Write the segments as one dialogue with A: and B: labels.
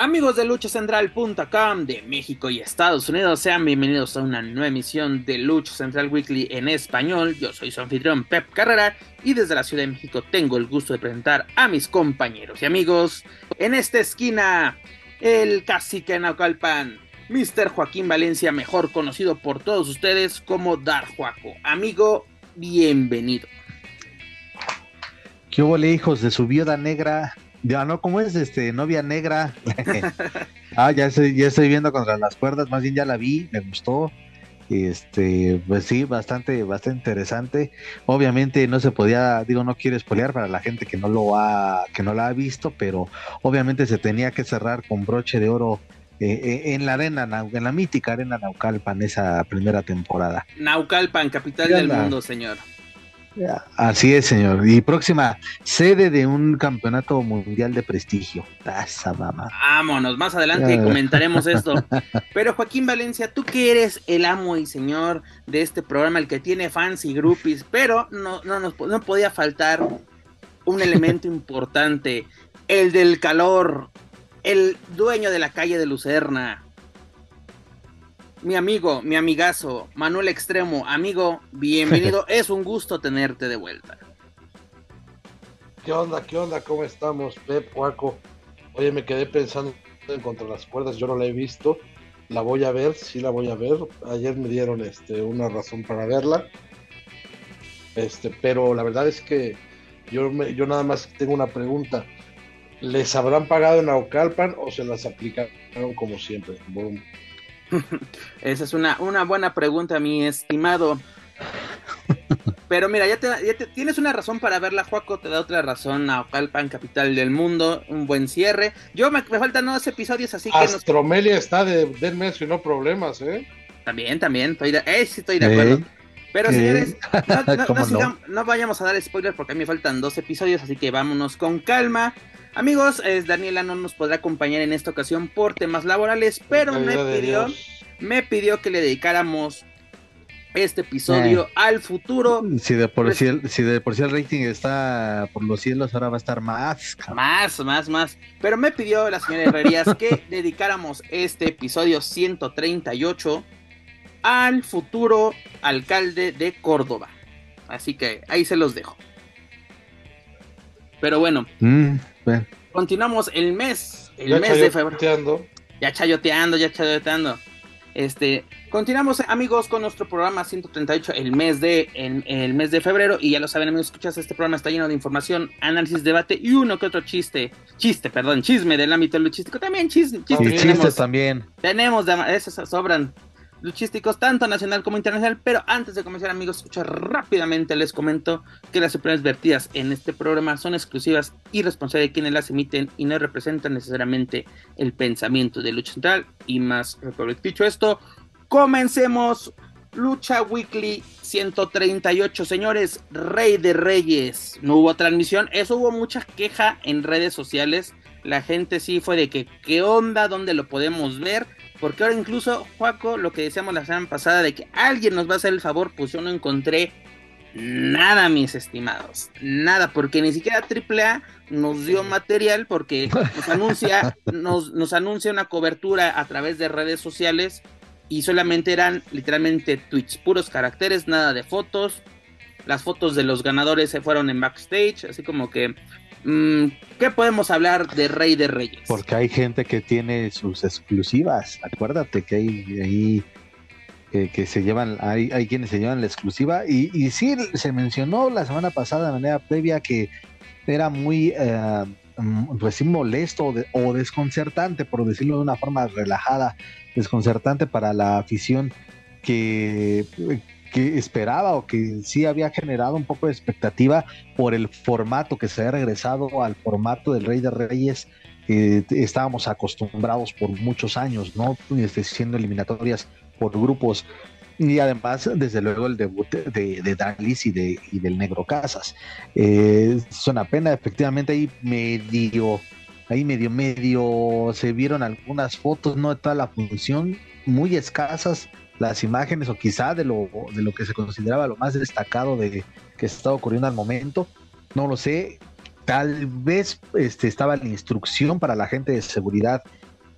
A: Amigos de luchacentral.com de México y Estados Unidos, sean bienvenidos a una nueva emisión de Lucha Central Weekly en español. Yo soy su anfitrión Pep Carrera y desde la Ciudad de México tengo el gusto de presentar a mis compañeros y amigos. En esta esquina, el cacique Naucalpan, Mr. Joaquín Valencia, mejor conocido por todos ustedes como Dar Juaco. Amigo, bienvenido.
B: ¿Qué hubo, hijos de su viuda negra? Ya no, ¿cómo es este novia negra? ah, ya estoy, ya estoy viendo contra las cuerdas, más bien ya la vi, me gustó. Este, pues sí, bastante, bastante interesante. Obviamente no se podía, digo, no quiero espolear para la gente que no lo ha, que no la ha visto, pero obviamente se tenía que cerrar con broche de oro eh, eh, en la arena, en la mítica arena Naucalpan esa primera temporada.
A: Naucalpan, capital del mundo, señor.
B: Así es, señor. Y próxima sede de un campeonato mundial de prestigio. Esa mamá.
A: Vámonos, más adelante ah. comentaremos esto. Pero Joaquín Valencia, tú que eres el amo y señor de este programa, el que tiene fans y groupies, pero no, no, no, no podía faltar un elemento importante, el del calor, el dueño de la calle de Lucerna, mi amigo, mi amigazo, Manuel Extremo, amigo, bienvenido. es un gusto tenerte de vuelta.
C: ¿Qué onda? ¿Qué onda? ¿Cómo estamos, Pep, Cuaco? Oye, me quedé pensando en Contra las Cuerdas, yo no la he visto. La voy a ver, sí la voy a ver. Ayer me dieron este, una razón para verla. Este, pero la verdad es que yo, yo nada más tengo una pregunta. ¿Les habrán pagado en Aucalpan o se las aplicaron como siempre?
A: Esa es una, una buena pregunta, mi estimado. Pero mira, ya, te, tienes una razón para verla, Juaco, te da otra razón a Ocalpan, capital del mundo, un buen cierre. Yo me, faltan dos episodios, así que...
C: Astromelia está de mes y no problemas, ¿eh?
A: También, también, estoy de, eh, sí estoy de acuerdo. Pero señores, no, vayamos a dar spoilers porque a mí me faltan dos episodios, así que vámonos con calma. Amigos, Daniela no nos podrá acompañar en esta ocasión por temas laborales, pero me pidió, me pidió que le dedicáramos este episodio eh. al futuro.
B: Si de, por si, el, si de por sí el rating está por los cielos, ahora va a estar más.
A: Más, más, más. Pero me pidió la señora Herrerías que dedicáramos este episodio 138 al futuro alcalde de Córdoba. Así que ahí se los dejo. Pero bueno, mm, continuamos el mes, el mes de febrero. Ya chayoteando, ya chayoteando. Este, continuamos amigos con nuestro programa 138 el mes de el, mes de febrero. Y ya lo saben amigos, escuchas este programa está lleno de información, análisis, debate y uno que otro chiste, chiste, perdón, chisme del ámbito luchístico, también chiste,
B: chistes también.
A: Tenemos de, esos sobran luchísticos, tanto nacional como internacional. Pero antes de comenzar, amigos, escuchar rápidamente, les comento que las opiniones vertidas en este programa son exclusivas y responsables de quienes las emiten y no representan necesariamente el pensamiento de Lucha Central y más Dicho esto, comencemos. Lucha Weekly 138, señores, Rey de Reyes. No hubo transmisión, eso hubo mucha queja en redes sociales. La gente sí fue de que, ¿qué onda? ¿Dónde lo podemos ver? Porque ahora incluso, Juaco, lo que decíamos la semana pasada de que alguien nos va a hacer el favor, pues yo no encontré nada, mis estimados. Nada, porque ni siquiera AAA nos dio material porque nos anuncia, nos, nos anuncia una cobertura a través de redes sociales y solamente eran literalmente tweets, puros caracteres, nada de fotos. Las fotos de los ganadores se fueron en backstage, así como que ¿Qué podemos hablar de Rey de Reyes?
B: Porque hay gente que tiene sus exclusivas. Acuérdate que hay ahí que, se llevan, hay, hay quienes se llevan la exclusiva. Y, y sí, se mencionó la semana pasada de manera previa que era muy, eh, mm, pues sí, molesto o desconcertante, por decirlo de una forma relajada, desconcertante para la afición que que esperaba o que sí había generado un poco de expectativa por el formato que se había regresado al formato del Rey de Reyes que estábamos acostumbrados por muchos años, ¿no? Este, siendo eliminatorias por grupos. Y además, desde luego, el debut de, de Dallis y, de, y del Negro Casas. Eh, es una pena, efectivamente, ahí medio, ahí medio, medio se vieron algunas fotos, no de toda la función, muy escasas las imágenes, o quizá de lo, de lo que se consideraba lo más destacado de que estaba ocurriendo al momento. No lo sé. Tal vez este, estaba la instrucción para la gente de seguridad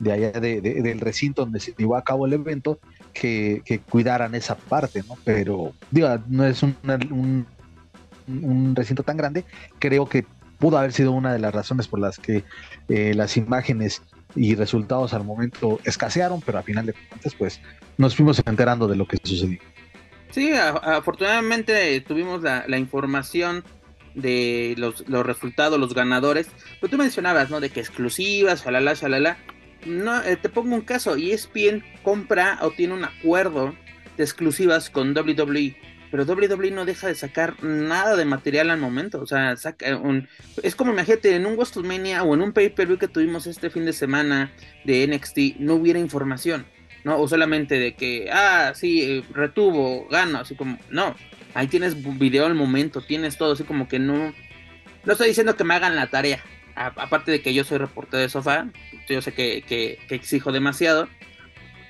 B: de allá de, del recinto donde se llevó a cabo el evento que, cuidaran esa parte, ¿no? Pero, digo, no es un, un, recinto tan grande, creo que pudo haber sido una de las razones por las que eh, las imágenes y resultados al momento escasearon, pero a final de cuentas, pues nos fuimos enterando de lo que sucedió.
A: Sí, afortunadamente tuvimos la, información de los, los, resultados, los ganadores. Pero tú mencionabas, ¿no? De que exclusivas, shalala, shalala no, eh, te pongo un caso, ESPN compra o tiene un acuerdo de exclusivas con WWE, pero WWE no deja de sacar nada de material al momento, o sea, saca un, es como imagínate en un WrestleMania o en un pay-per-view que tuvimos este fin de semana de NXT, no hubiera información, ¿no? O solamente de que, ah, sí, eh, retuvo, gano, así como, no, ahí tienes video al momento, tienes todo, así como que no, no estoy diciendo que me hagan la tarea, aparte de que yo soy reportero de sofá, yo sé que, exijo demasiado,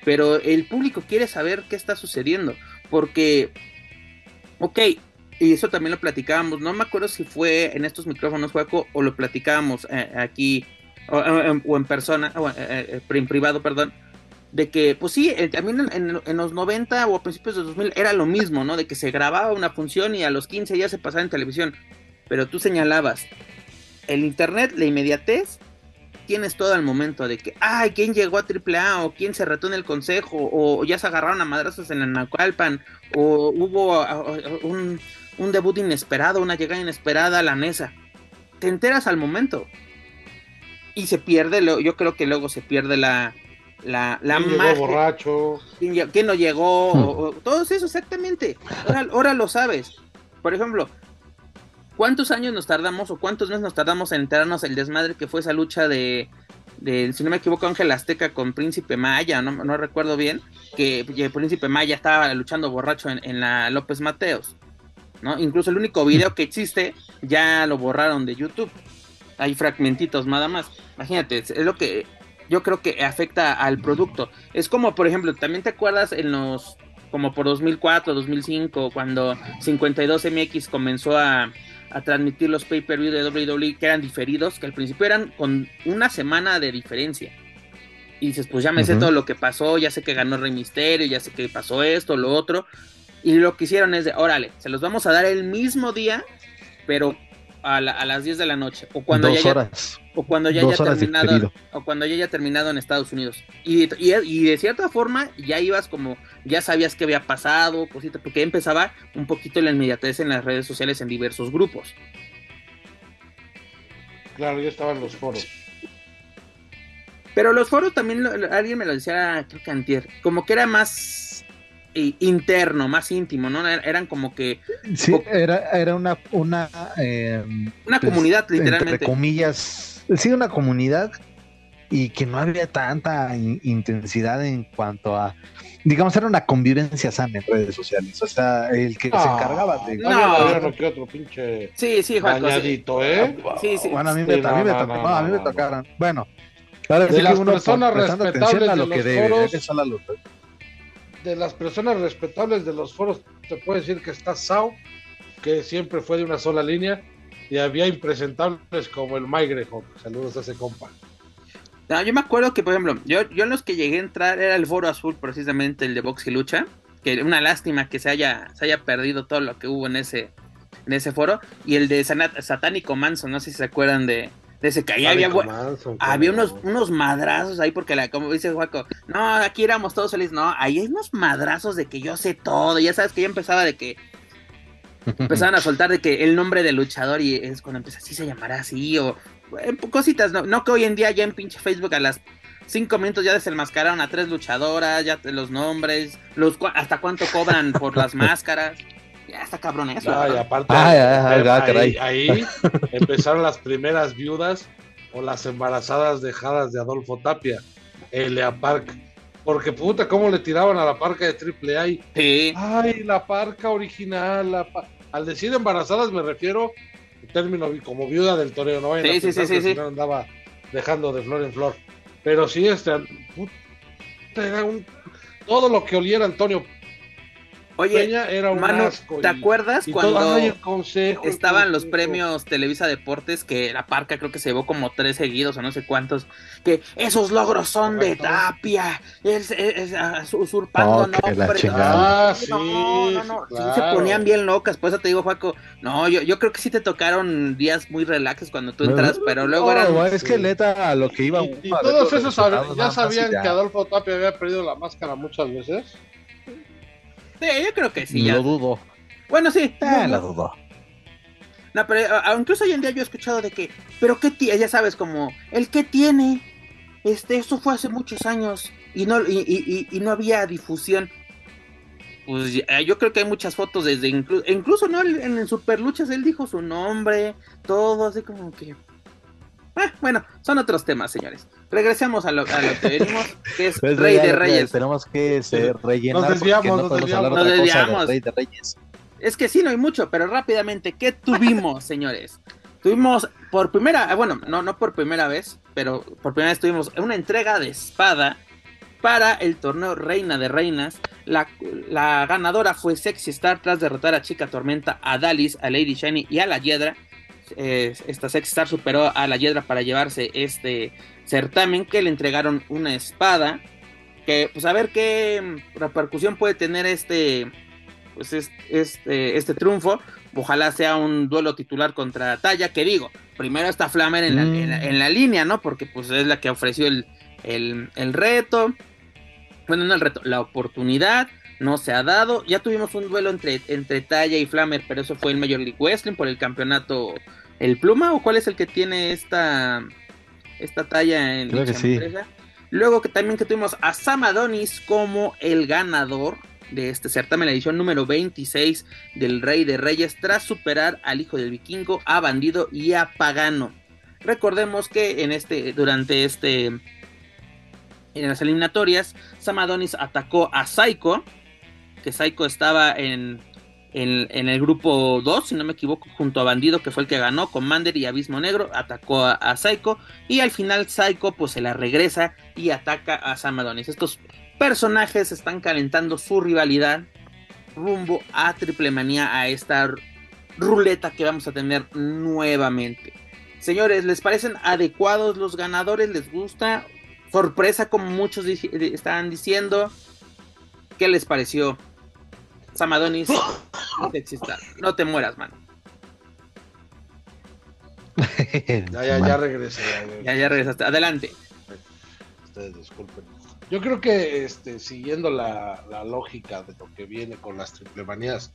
A: pero el público quiere saber qué está sucediendo, porque, ok, y eso también lo platicábamos, no me acuerdo si fue en estos micrófonos, Juaco, o lo platicábamos eh, aquí, o, en persona, o eh, eh, en privado, perdón, de que, pues sí, también en, en, los 90 o a principios de 2000 era lo mismo, ¿no? De que se grababa una función y a los 15 ya se pasaba en televisión. Pero tú señalabas, el internet, la inmediatez, tienes todo el momento de que, ay, ¿quién llegó a AAA? o quién se retó en el consejo, o ya se agarraron a madrazos en la Nacualpan, o hubo un, debut inesperado, una llegada inesperada a la mesa. Te enteras al momento. Y se pierde, yo creo que luego se pierde la, la, la
C: ¿Quién llegó borracho?
A: ¿Quién, no llegó? Hmm. todo eso, exactamente. Ahora, ahora lo sabes. Por ejemplo, ¿Cuántos años nos tardamos o cuántos meses nos tardamos en enterarnos el desmadre que fue esa lucha de, si no me equivoco, Ángel Azteca con Príncipe Maya, no, no recuerdo bien, que Príncipe Maya estaba luchando borracho en, la López Mateos, ¿no? Incluso el único video que existe ya lo borraron de YouTube. Hay fragmentitos nada más. Imagínate, es lo que yo creo que afecta al producto. Es como, por ejemplo, también te acuerdas en los, como por 2004, 2005, cuando 52MX comenzó a a transmitir los pay-per-view de WWE que eran diferidos, que al principio eran con una semana de diferencia. Y dices, pues ya me sé todo lo que pasó, ya sé que ganó Rey Misterio, ya sé que pasó esto, lo otro. Y lo que hicieron es de, órale, se los vamos a dar el mismo día, pero a, las 10 de la noche. O cuando ya haya, o cuando ya haya terminado. O cuando ya haya terminado en Estados Unidos. Y, y, de cierta forma, ya ibas como, ya sabías qué había pasado, cosita, porque empezaba un poquito la inmediatez en las redes sociales en diversos grupos.
C: Claro, ya estaban los foros.
A: Pero los foros también, alguien me lo decía, creo que antier, como que era más interno, más íntimo, ¿no? Eran como que...
B: Sí, era, era una... Una,
A: eh, una comunidad, literalmente.
B: Entre comillas, sí, una comunidad y que no había tanta intensidad en cuanto a... Digamos, era una convivencia sana en redes sociales. O sea, el que se encargaba de...
C: No, no, que otro pinche...
A: Sí, sí, Juan,
C: ¿eh?
A: Sí, sí.
B: Bueno, a mí me, a mí me, a mí me tocaron. Bueno,
C: ahora de las personas respetables a lo que debe, foros, de las personas respetables de los foros, te puedo decir que está Sao, que siempre fue de una sola línea, y había impresentables como el Migrejo. Saludos a ese compa.
A: yo me acuerdo que, por ejemplo, yo, yo en los que llegué a entrar era el foro azul, precisamente el de Box y Lucha, que una lástima que se haya, se haya perdido todo lo que hubo en ese, en ese foro, y el de Satánico Manso, no sé si se acuerdan de, desde que ahí había, había unos, unos madrazos ahí, porque la, como dice Juaco, no, aquí éramos todos felices, no, ahí hay unos madrazos de que yo sé todo, ya sabes que ya empezaba de que empezaban a soltar de que el nombre del luchador y es cuando empieza así se llamará así, o eh, cositas, no, no que hoy en día ya en pinche Facebook a las cinco minutos ya desenmascararon a tres luchadoras, ya los nombres, los hasta cuánto cobran por las máscaras. Ya está cabrón eso.
C: y aparte, eh, ahí, empezaron las primeras viudas o las embarazadas dejadas de Adolfo Tapia, Elia Park, Porque puta, cómo le tiraban a la parca de Triple A.
A: Sí.
C: Ay, la parca original. La pa- Al decir embarazadas me refiero en término vi- como viuda del toreo. No
A: Sí, sí, sí, sí, sí.
C: andaba dejando de flor en flor. Pero sí, este, puta, era un, todo lo que oliera Antonio
A: Oye,
C: Peña era un
A: Manu,
C: asco.
A: ¿te
C: y-
A: acuerdas
C: y
A: cuando
C: todo, ay, el consejo, el
A: estaban los
C: consejo.
A: premios Televisa Deportes que la parca creo que se llevó como tres seguidos o no sé cuántos que esos logros son de. Tapia es, es- es, ah, usurpando
B: Oh, que la
A: nombres.
C: Ah, sí,
A: no, no, no,
C: sí,
A: se ponían bien locas, por eso te digo, Juaco, no, yo, yo creo que sí te tocaron días muy relaxes cuando tú entras, pero luego
B: No,
A: eran...
B: es que neta a lo que iba
C: Y, y
B: uno a ver
C: todos esos ya sabían
B: ya.
C: que Adolfo Tapia había perdido la máscara muchas veces.
A: Sí, yo creo que sí, ya.
B: Lo dudo.
A: Bueno, sí,
B: Eh,
A: no,
B: lo dudo.
A: No, pero a- a- incluso hoy en día yo he escuchado de que, pero qué tiene, ya sabes, como, el que tiene, este, eso fue hace muchos años y no, y, y- y- y no había difusión. Pues ya- yo creo que hay muchas fotos desde, inclu- e incluso no en, en Superluchas él dijo su nombre, todo así como que... Ah, bueno, son otros temas, señores. Regresemos a lo, a lo que venimos, que es
B: Pues,
A: Rey
B: ya,
A: de
B: ya,
A: Reyes.
B: Tenemos que se rellenar
C: Nos desviamos,
B: no
C: nos desviamos.
A: Nos desviamos.
B: Rey de Reyes.
A: Es que sí, no hay mucho, pero rápidamente, ¿qué tuvimos, señores? Tuvimos por primera, ah, bueno, no, no por primera vez, pero por primera vez tuvimos una entrega de espada para el torneo Reina de Reinas. La, la ganadora fue Sexy Star tras derrotar a Chica Tormenta, a Dalis, a Lady Shiny y a la Hiedra. Eh, esta Sexy Star superó a la Hiedra para llevarse este certamen que le entregaron una espada. Que pues a ver qué mm, repercusión puede tener este pues es- este, este triunfo. Ojalá sea un duelo titular contra Talla, que digo, primero está Flamer en la,
B: Mm.
A: en la- en la línea, ¿no? Porque pues es la que ofreció el, el, el reto. Bueno, no el reto, la oportunidad no se ha dado. Ya tuvimos un duelo entre, entre Talla y Flamer, pero eso fue en Major League Wrestling por el campeonato El Pluma, o cuál es el que tiene esta, esta talla en
B: Creo que
A: dicha
B: sí.
A: empresa? Luego que también que tuvimos a Sam Adonis como el ganador de este certamen, la edición número 26 del Rey de Reyes, tras superar al hijo del vikingo, a Bandido y a Pagano. Recordemos que en este, durante este, en las eliminatorias, Sam Adonis atacó a Psycho, que Psycho estaba en, en, el grupo 2, si no me equivoco, junto a Bandido, que fue el que ganó, Commander y Abismo Negro, atacó a, a Psycho, y al final Psycho pues se la regresa y ataca a Sam Adonis. Estos personajes están calentando su rivalidad rumbo a Triple Manía, a esta ruleta que vamos a tener nuevamente. Señores, ¿les parecen adecuados los ganadores? ¿Les gusta? Sorpresa como muchos dici- eh, estaban diciendo. ¿Qué les pareció? Samadonis, Sexy Star. No te mueras, mano.
C: Ya, ya, ya regresé. ya, ya.
A: Regresaste. Adelante.
C: Ustedes disculpen. Yo creo que este, siguiendo la, la lógica de lo que viene con las triplemanías,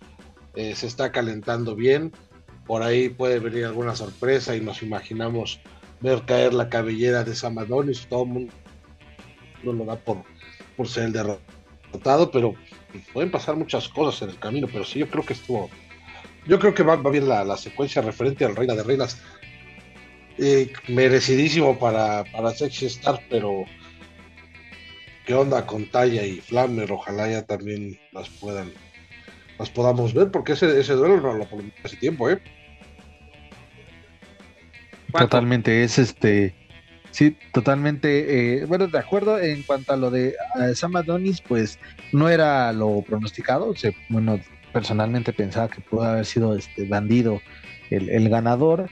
C: eh, se está calentando bien. Por ahí puede venir alguna sorpresa y nos imaginamos ver caer la cabellera de Samadonis. Todo el mundo lo da por, por ser el derrotado, pero pueden pasar muchas cosas en el camino. Pero sí, yo creo que estuvo. Yo creo que va, va bien la, la secuencia referente al Reina de Reinas. Eh, merecidísimo para, para Sexy Star, pero qué onda con Talla y Flamer, ojalá ya también las puedan, las podamos ver, porque ese, ese duelo no lo ponemos hace tiempo, ¿eh?
B: Totalmente, es este. Sí, totalmente. eh, bueno, de acuerdo en cuanto a lo de eh, Sam Adonis, pues no era lo pronosticado. Se, bueno, personalmente pensaba que pudo haber sido este bandido el, el ganador,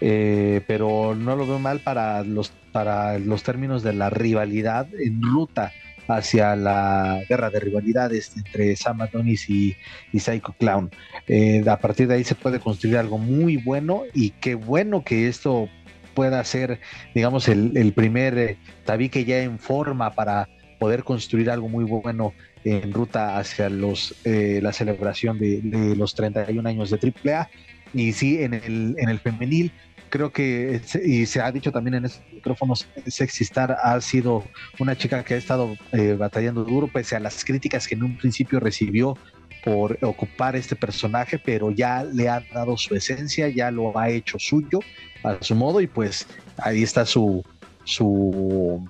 B: eh, pero no lo veo mal para los, para los términos de la rivalidad en ruta hacia la guerra de rivalidades entre Sam Adonis y, y Psycho Clown. Eh, a partir de ahí se puede construir algo muy bueno y qué bueno que esto pueda ser, digamos, el, primer eh, tabique ya en forma para poder construir algo muy bueno en ruta hacia los eh, la celebración de, de los 31 años de AAA. Y sí, en el, en el femenil, creo que, y se ha dicho también en estos micrófonos, Sexy Star ha sido una chica que ha estado eh, batallando duro, pese a las críticas que en un principio recibió por ocupar este personaje, pero ya le ha dado su esencia, ya lo ha hecho suyo a su modo y pues ahí está su su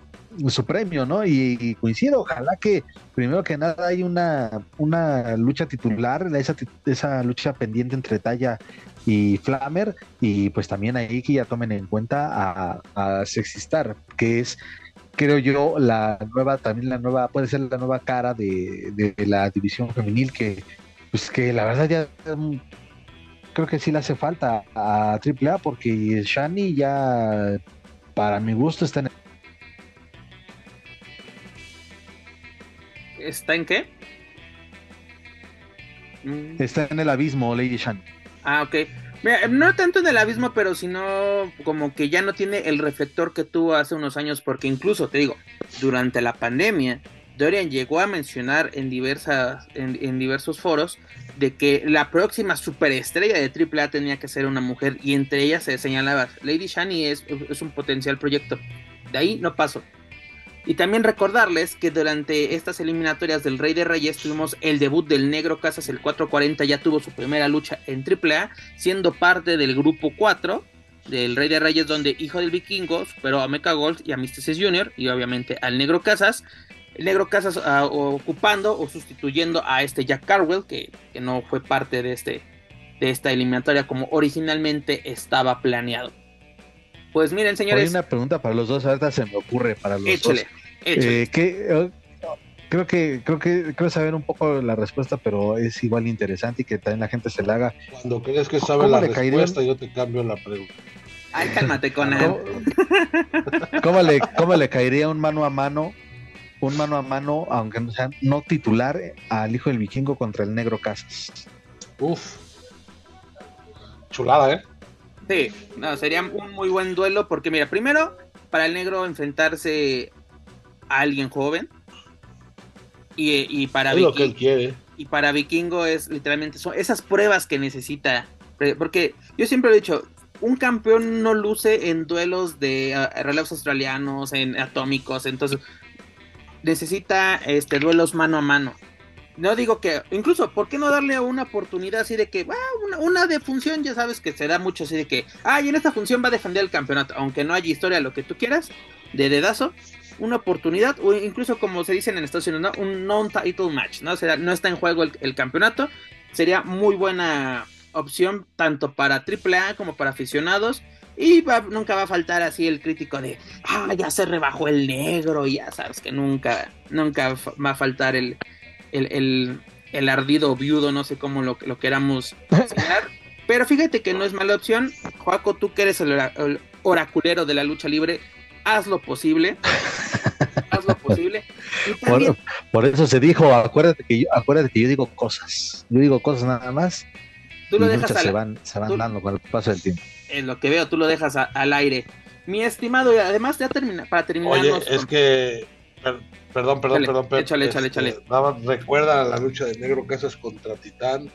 B: su premio, ¿no? Y, coincido, ojalá que primero que nada hay una, una lucha titular, esa, esa lucha pendiente entre Talla y Flamer, y pues también ahí que ya tomen en cuenta a, a Sexistar, que es creo yo la nueva, también la nueva, puede ser la nueva cara de, de la división femenil que pues que la verdad ya creo que sí le hace falta a AAA porque Shani ya para mi gusto está en
A: ¿Está en qué?
B: Mm. Está en el abismo, Lady Shani.
A: Ah, ok. Mira, no tanto en el abismo, pero sino como que ya no tiene el reflector que tuvo hace unos años, porque incluso, te digo, durante la pandemia, Dorian llegó a mencionar en, diversas, en, diversos foros de que la próxima superestrella de AAA tenía que ser una mujer y entre ellas se señalaba Lady Shani es, es un potencial proyecto. De ahí no pasó. Y también recordarles que durante estas eliminatorias del Rey de Reyes tuvimos el debut del Negro Casas, el 440 ya tuvo su primera lucha en AAA, siendo parte del grupo 4 del Rey de Reyes, donde Hijo del Vikingo superó a Mecha Gold y a Mysticis Jr. y obviamente al Negro Casas. El Negro Casas ah, ocupando o sustituyendo a este Jack Carwell, que, que, no fue parte de, este, de esta eliminatoria como originalmente estaba planeado. Pues miren, señores.
B: Hay una pregunta para los dos, ahorita se me ocurre para los
A: échale,
B: dos.
A: Échale.
B: Eh, eh, creo que creo que creo saber un poco la respuesta, pero es igual interesante y que también la gente se la haga.
C: Cuando crees que sabe la respuesta, yo te cambio la pregunta.
A: Ay, cálmate, con
B: ¿Cómo, ¿Cómo, le, ¿Cómo le caería un mano a mano, un mano a mano, aunque no sea no titular, al hijo del vikingo contra el negro Casas?
C: Uf. Chulada, ¿eh?
A: Sí, no, sería un muy buen duelo porque mira, primero para el negro enfrentarse a alguien joven y, para
C: quiere.
A: y para Vikingo es literalmente son esas pruebas que necesita porque yo siempre he dicho un campeón no luce en duelos de uh, relevos australianos, en atómicos, entonces necesita este duelos mano a mano no digo que, incluso, ¿por qué no darle una oportunidad así de que, ah, una, de función, ya sabes que se da mucho así de que, ah, en esta función va a defender el campeonato, aunque no haya historia, lo que tú quieras, de dedazo, una oportunidad, o incluso como se dicen en Estados Unidos, ¿no? un non-title match, ¿no? O sea, no está en juego el, campeonato, sería muy buena opción tanto para AAA como para aficionados. Y nunca va a faltar así el crítico de, ah, ya se rebajó el negro, y ya sabes que nunca, nunca va a faltar el, el, ardido viudo, no sé cómo lo, lo queramos. Pero fíjate que no es mala opción. Joaco, tú que eres el, oraculero de la lucha libre, haz lo posible. haz lo posible.
B: por, eso se dijo, acuérdate que, yo, acuérdate que yo digo cosas. Yo digo cosas nada más.
A: Tú lo dejas
B: se van, se van dando con el paso del tiempo.
A: En lo que veo, tú lo dejas al aire. Mi estimado, y además ya termina, para terminar.
C: Oye, es que Perdón, perdón, perdón.
A: Échale, échale, échale. Este,
C: recuerda la lucha de Negro Casas contra Titán,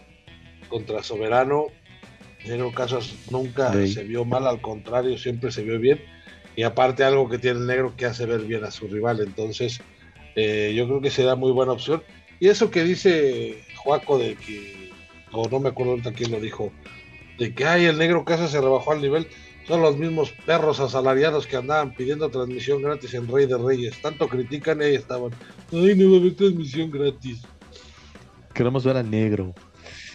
C: contra Soberano. Negro Casas nunca se vio mal, al contrario, siempre se vio bien. Y aparte algo que tiene el negro que hace ver bien a su rival. Entonces, eh, yo creo que será muy buena opción. Y eso que dice Juaco de que, o no me acuerdo ahorita quién lo dijo, de que ay, el negro Casas se rebajó al nivel son los mismos perros asalariados que andaban pidiendo transmisión gratis en Rey de Reyes. Tanto critican y ahí estaban. Ay, no va a haber transmisión gratis.
B: Queremos ver al negro.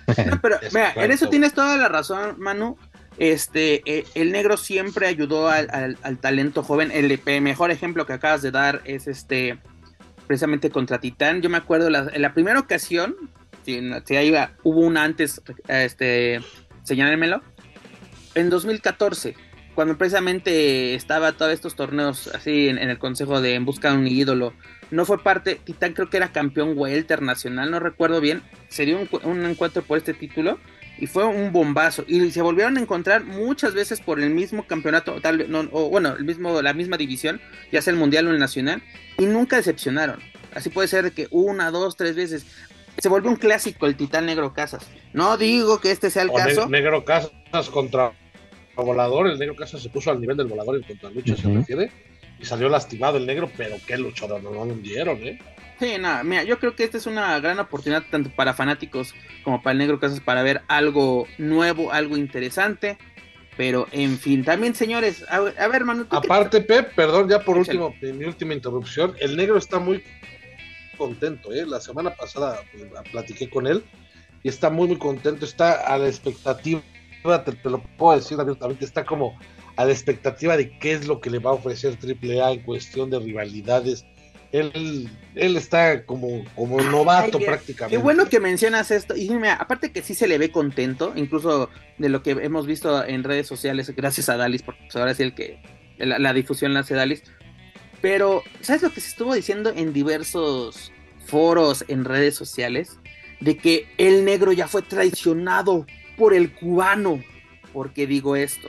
A: pero mira, en eso tienes toda la razón, Manu. Este, eh, el negro siempre ayudó al, talento joven. El, mejor ejemplo que acabas de dar es este, precisamente contra Titán. Yo me acuerdo en la primera ocasión, si, ahí hubo una antes, este, señálmelo en 2014, cuando precisamente estaba todos estos torneos así en, el consejo de En Busca de un ídolo, no fue parte, Titán creo que era campeón welter nacional, no recuerdo bien, se dio un, encuentro por este título y fue un bombazo y se volvieron a encontrar muchas veces por el mismo campeonato, tal no, o bueno, el mismo, la misma división, ya sea el mundial o el nacional, y nunca decepcionaron. Así puede ser que una, dos, tres veces. Se volvió un clásico el Titán Negro Casas. No digo que este sea el caso.
C: Negro Casas contra volador, el negro casi se puso al nivel del volador en contra lucha, se refiere, y salió lastimado el negro, pero qué luchador no lo hundieron, ¿eh?
A: Sí, nada, mira, yo creo que esta es una gran oportunidad tanto para fanáticos como para el negro Casas para ver algo nuevo, algo interesante. Pero, en fin, también, señores, a, ver, hermano.
C: Aparte, Pep, perdón, ya por último, mi última interrupción, el negro está muy contento, ¿eh? La semana pasada pues, platiqué con él y está muy, muy contento, está a la expectativa, te, lo puedo decir abiertamente, está como a la expectativa de qué es lo que le va a ofrecer AAA en cuestión de rivalidades. Él, él está como, como novato prácticamente.
A: Qué bueno que mencionas esto. Y aparte que sí se le ve contento, incluso de lo que hemos visto en redes sociales, gracias a Dalis, porque pues, ahora sí el que la, la difusión la hace Dalis. Pero, ¿sabes lo que se estuvo diciendo en diversos foros en redes sociales? De que el negro ya fue traicionado por el cubano. ¿Por qué digo esto?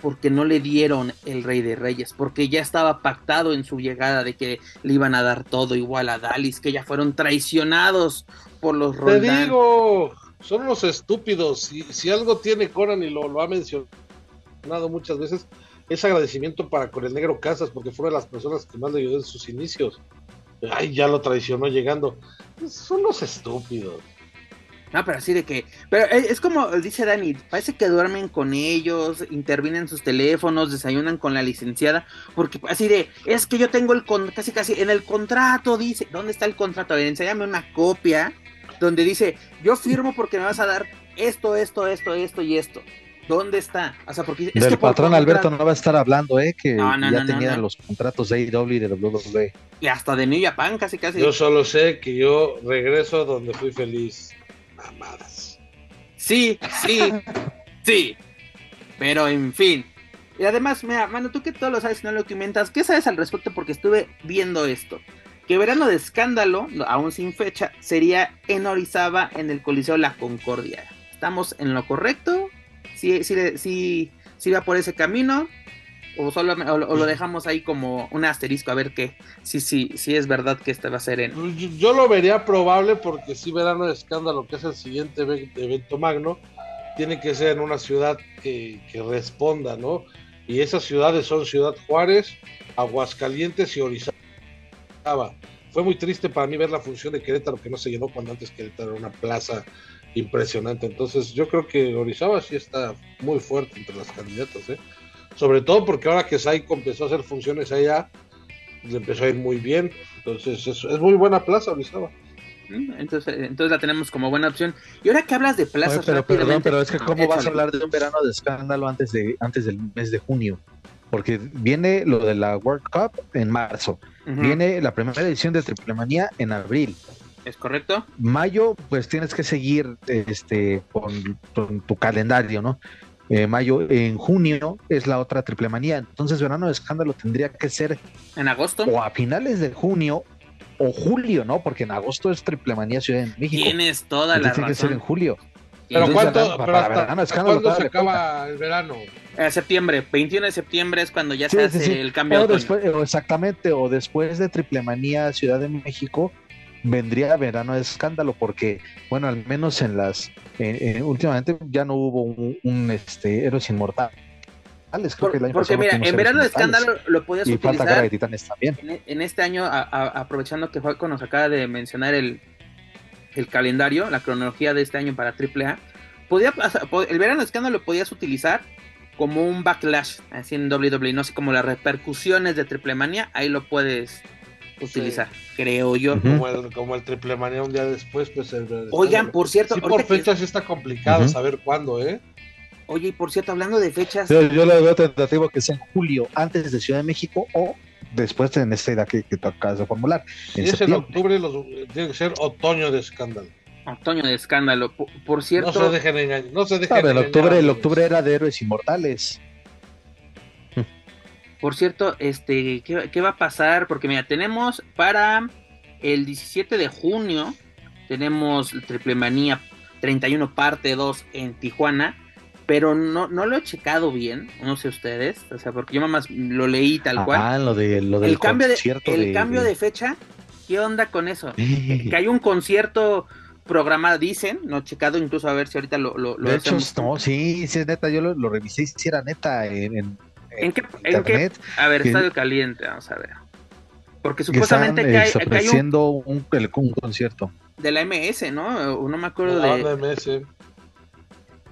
A: porque no le dieron el Rey de Reyes, porque ya estaba pactado en su llegada de que le iban a dar todo igual a Dalis, que ya fueron traicionados por los
C: Roldán. Te digo, son unos estúpidos. Si, si algo tiene Conan y lo, lo ha mencionado muchas veces, es agradecimiento para con el negro Casas, porque fue de las personas que más le ayudó en sus inicios. Ay, ya lo traicionó llegando. Son los estúpidos.
A: No, pero así de que. Pero es como dice Dani, parece que duermen con ellos, intervienen sus teléfonos, desayunan con la licenciada, porque así de, es que yo tengo el con, casi casi en el contrato dice, ¿dónde está el contrato? A ver, enséñame una copia donde dice, yo firmo porque me vas a dar esto, esto, esto, esto y esto. ¿Dónde está? O sea, porque
B: es Del patrón Alberto no va a estar hablando, ¿eh? Que ya tenía los contratos de AEW y de WWE.
A: Y hasta de New Japan, casi, casi.
C: Yo solo sé que yo regreso donde fui feliz amadas.
A: Sí, sí, sí. Pero en fin. Y además, mira, mano, tú que todo lo sabes no lo comentas, ¿qué sabes al respecto? Porque estuve viendo esto. Que verano de escándalo, aún sin fecha, sería en Orizaba, en el Coliseo La Concordia. ¿Estamos en lo correcto? ¿Sí, sí, sí, sí va por ese camino? O solo o, lo dejamos ahí como un asterisco a ver qué si sí sí es verdad que este va a ser en
C: pues yo, lo vería probable porque si verano de escándalo que es el siguiente evento magno tiene que ser en una ciudad que, responda no y esas ciudades son Ciudad Juárez Aguascalientes y Orizaba. Fue muy triste para mí ver la función de Querétaro que no se llenó cuando antes Querétaro era una plaza impresionante. Entonces yo creo que Orizaba sí está muy fuerte entre las candidatas ¿eh? Sobre todo porque ahora que Saiko empezó a hacer funciones allá, le empezó a ir muy bien. Entonces es, muy buena plaza Orizaba.
A: Mm, entonces, entonces la tenemos como buena opción. Y ahora que hablas de plazas,
B: pero perdón, pero es que cómo vas a hablar de un verano de escándalo antes de antes del mes de junio, porque viene lo de la World Cup en marzo, viene la primera edición de Triple Manía en abril.
A: ¿Es correcto?
B: Mayo, pues tienes que seguir este con tu calendario, ¿no? Eh, mayo, en junio es la otra triple manía. Entonces, verano de escándalo tendría que ser
A: en agosto
B: o a finales de junio o julio, ¿no? Porque en agosto es triple manía Ciudad de México.
A: Tienes toda la
B: Tiene que ser en julio.
C: Pero ¿cuánto, ¿cuándo se acaba el verano?
A: En septiembre, 21 de septiembre es cuando ya se hace el cambio.
B: O exactamente, o después de Triple Manía Ciudad de México, vendría verano de escándalo porque bueno al menos en las últimamente ya no hubo un, este héroes inmortales.
A: Creo que el año porque mira en verano de escándalo lo podías
B: y
A: utilizar
B: de titanes también.
A: en, este año aprovechando que Juaco nos acaba de mencionar el el calendario la cronología de este año para AAA podía el verano de escándalo lo podías utilizar como un backlash así en WWE no sé como las repercusiones de Triple Manía ahí lo puedes utilizar, creo yo.
C: Como el, como el triple manía un día después, pues
A: Oigan, por cierto.
C: Sí, por fechas está complicado saber cuándo, ¿eh?
A: Oye, y por cierto, hablando de fechas.
B: Yo, yo le veo tentativo que sea en julio, antes de Ciudad de México o después en esta edad que, que tú acabas de formular.
C: Si es en octubre, tiene que ser otoño de escándalo.
A: Otoño de escándalo. Por, cierto.
C: No se dejen engañar. No se dejen
B: el octubre, el octubre era de héroes inmortales.
A: Por cierto, este, ¿qué, va a pasar? Porque mira, tenemos para el 17 de junio, tenemos Triple Manía 31 parte 2 en Tijuana, pero no, no lo he checado bien, no sé ustedes, o sea, porque yo más lo leí tal cual.
B: Ah, lo, de, lo del
A: el cambio de, El cambio de fecha, ¿qué onda con eso? que hay un concierto programado, dicen, no he checado incluso a ver si ahorita lo... lo,
B: de hecho, no, sí, sí es neta, yo lo, revisé y si era neta en
A: ¿En qué, en qué? A ver, Estadio Caliente, vamos a ver. Porque supuestamente que, hay,
B: ofreciendo un, un, concierto.
A: De la MS, ¿no? No me acuerdo de.
C: La MS.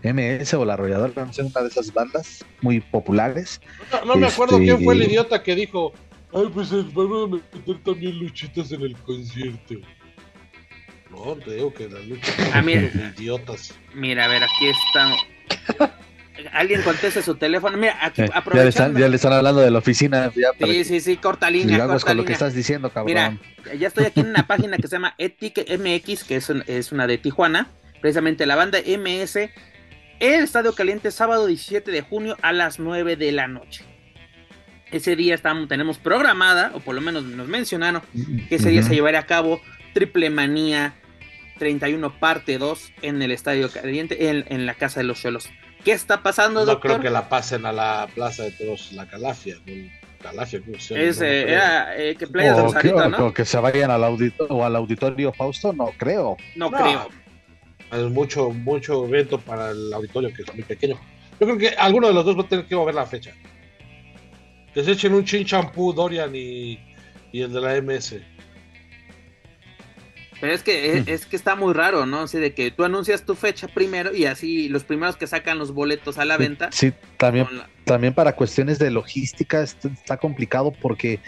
B: MS o la arrolladora, no sé, una de esas bandas muy populares.
C: No, me acuerdo este, quién fue el idiota que dijo, ay, pues van a meter también luchitas en el concierto. No, te digo que las luchas
A: ah, mira,
C: idiotas.
A: Mira, a ver, aquí está. Alguien conteste su teléfono. Mira, aquí
B: eh, ya, le están, ya, le están, hablando de la oficina.
A: sí, sí, sí, corta línea.
B: Corta
A: con
B: lo que estás diciendo, cabrón.
A: Mira, ya estoy aquí en una página que se llama Ethic MX, que es, es una de Tijuana. Precisamente la banda MS el Estadio Caliente, sábado 17 de junio a las 9 de la noche. Ese día estamos, tenemos programada, o por lo menos nos mencionaron, que ese día se llevaría a cabo Triple Manía 31 parte 2 en el Estadio Caliente, en, la Casa de los Cholos. ¿Qué está pasando,
C: no creo que la pasen a la Plaza de Toros, la Calafia. Calafia,
A: es, eh, que Playa de Rosarito,
B: ¿no? que se vayan al, auditorio, o al auditorio Fausto, no creo.
A: No, no creo
C: mucho, mucho evento para el auditorio que es muy pequeño. Yo creo que alguno de los dos va a tener que mover la fecha. Que se echen un chin champú Dorian y, el de la MS.
A: Pero es que, es, que está muy raro, ¿no? Así de que tú anuncias tu fecha primero y así los primeros que sacan los boletos a la venta.
B: Sí, también, también para cuestiones de logística está complicado porque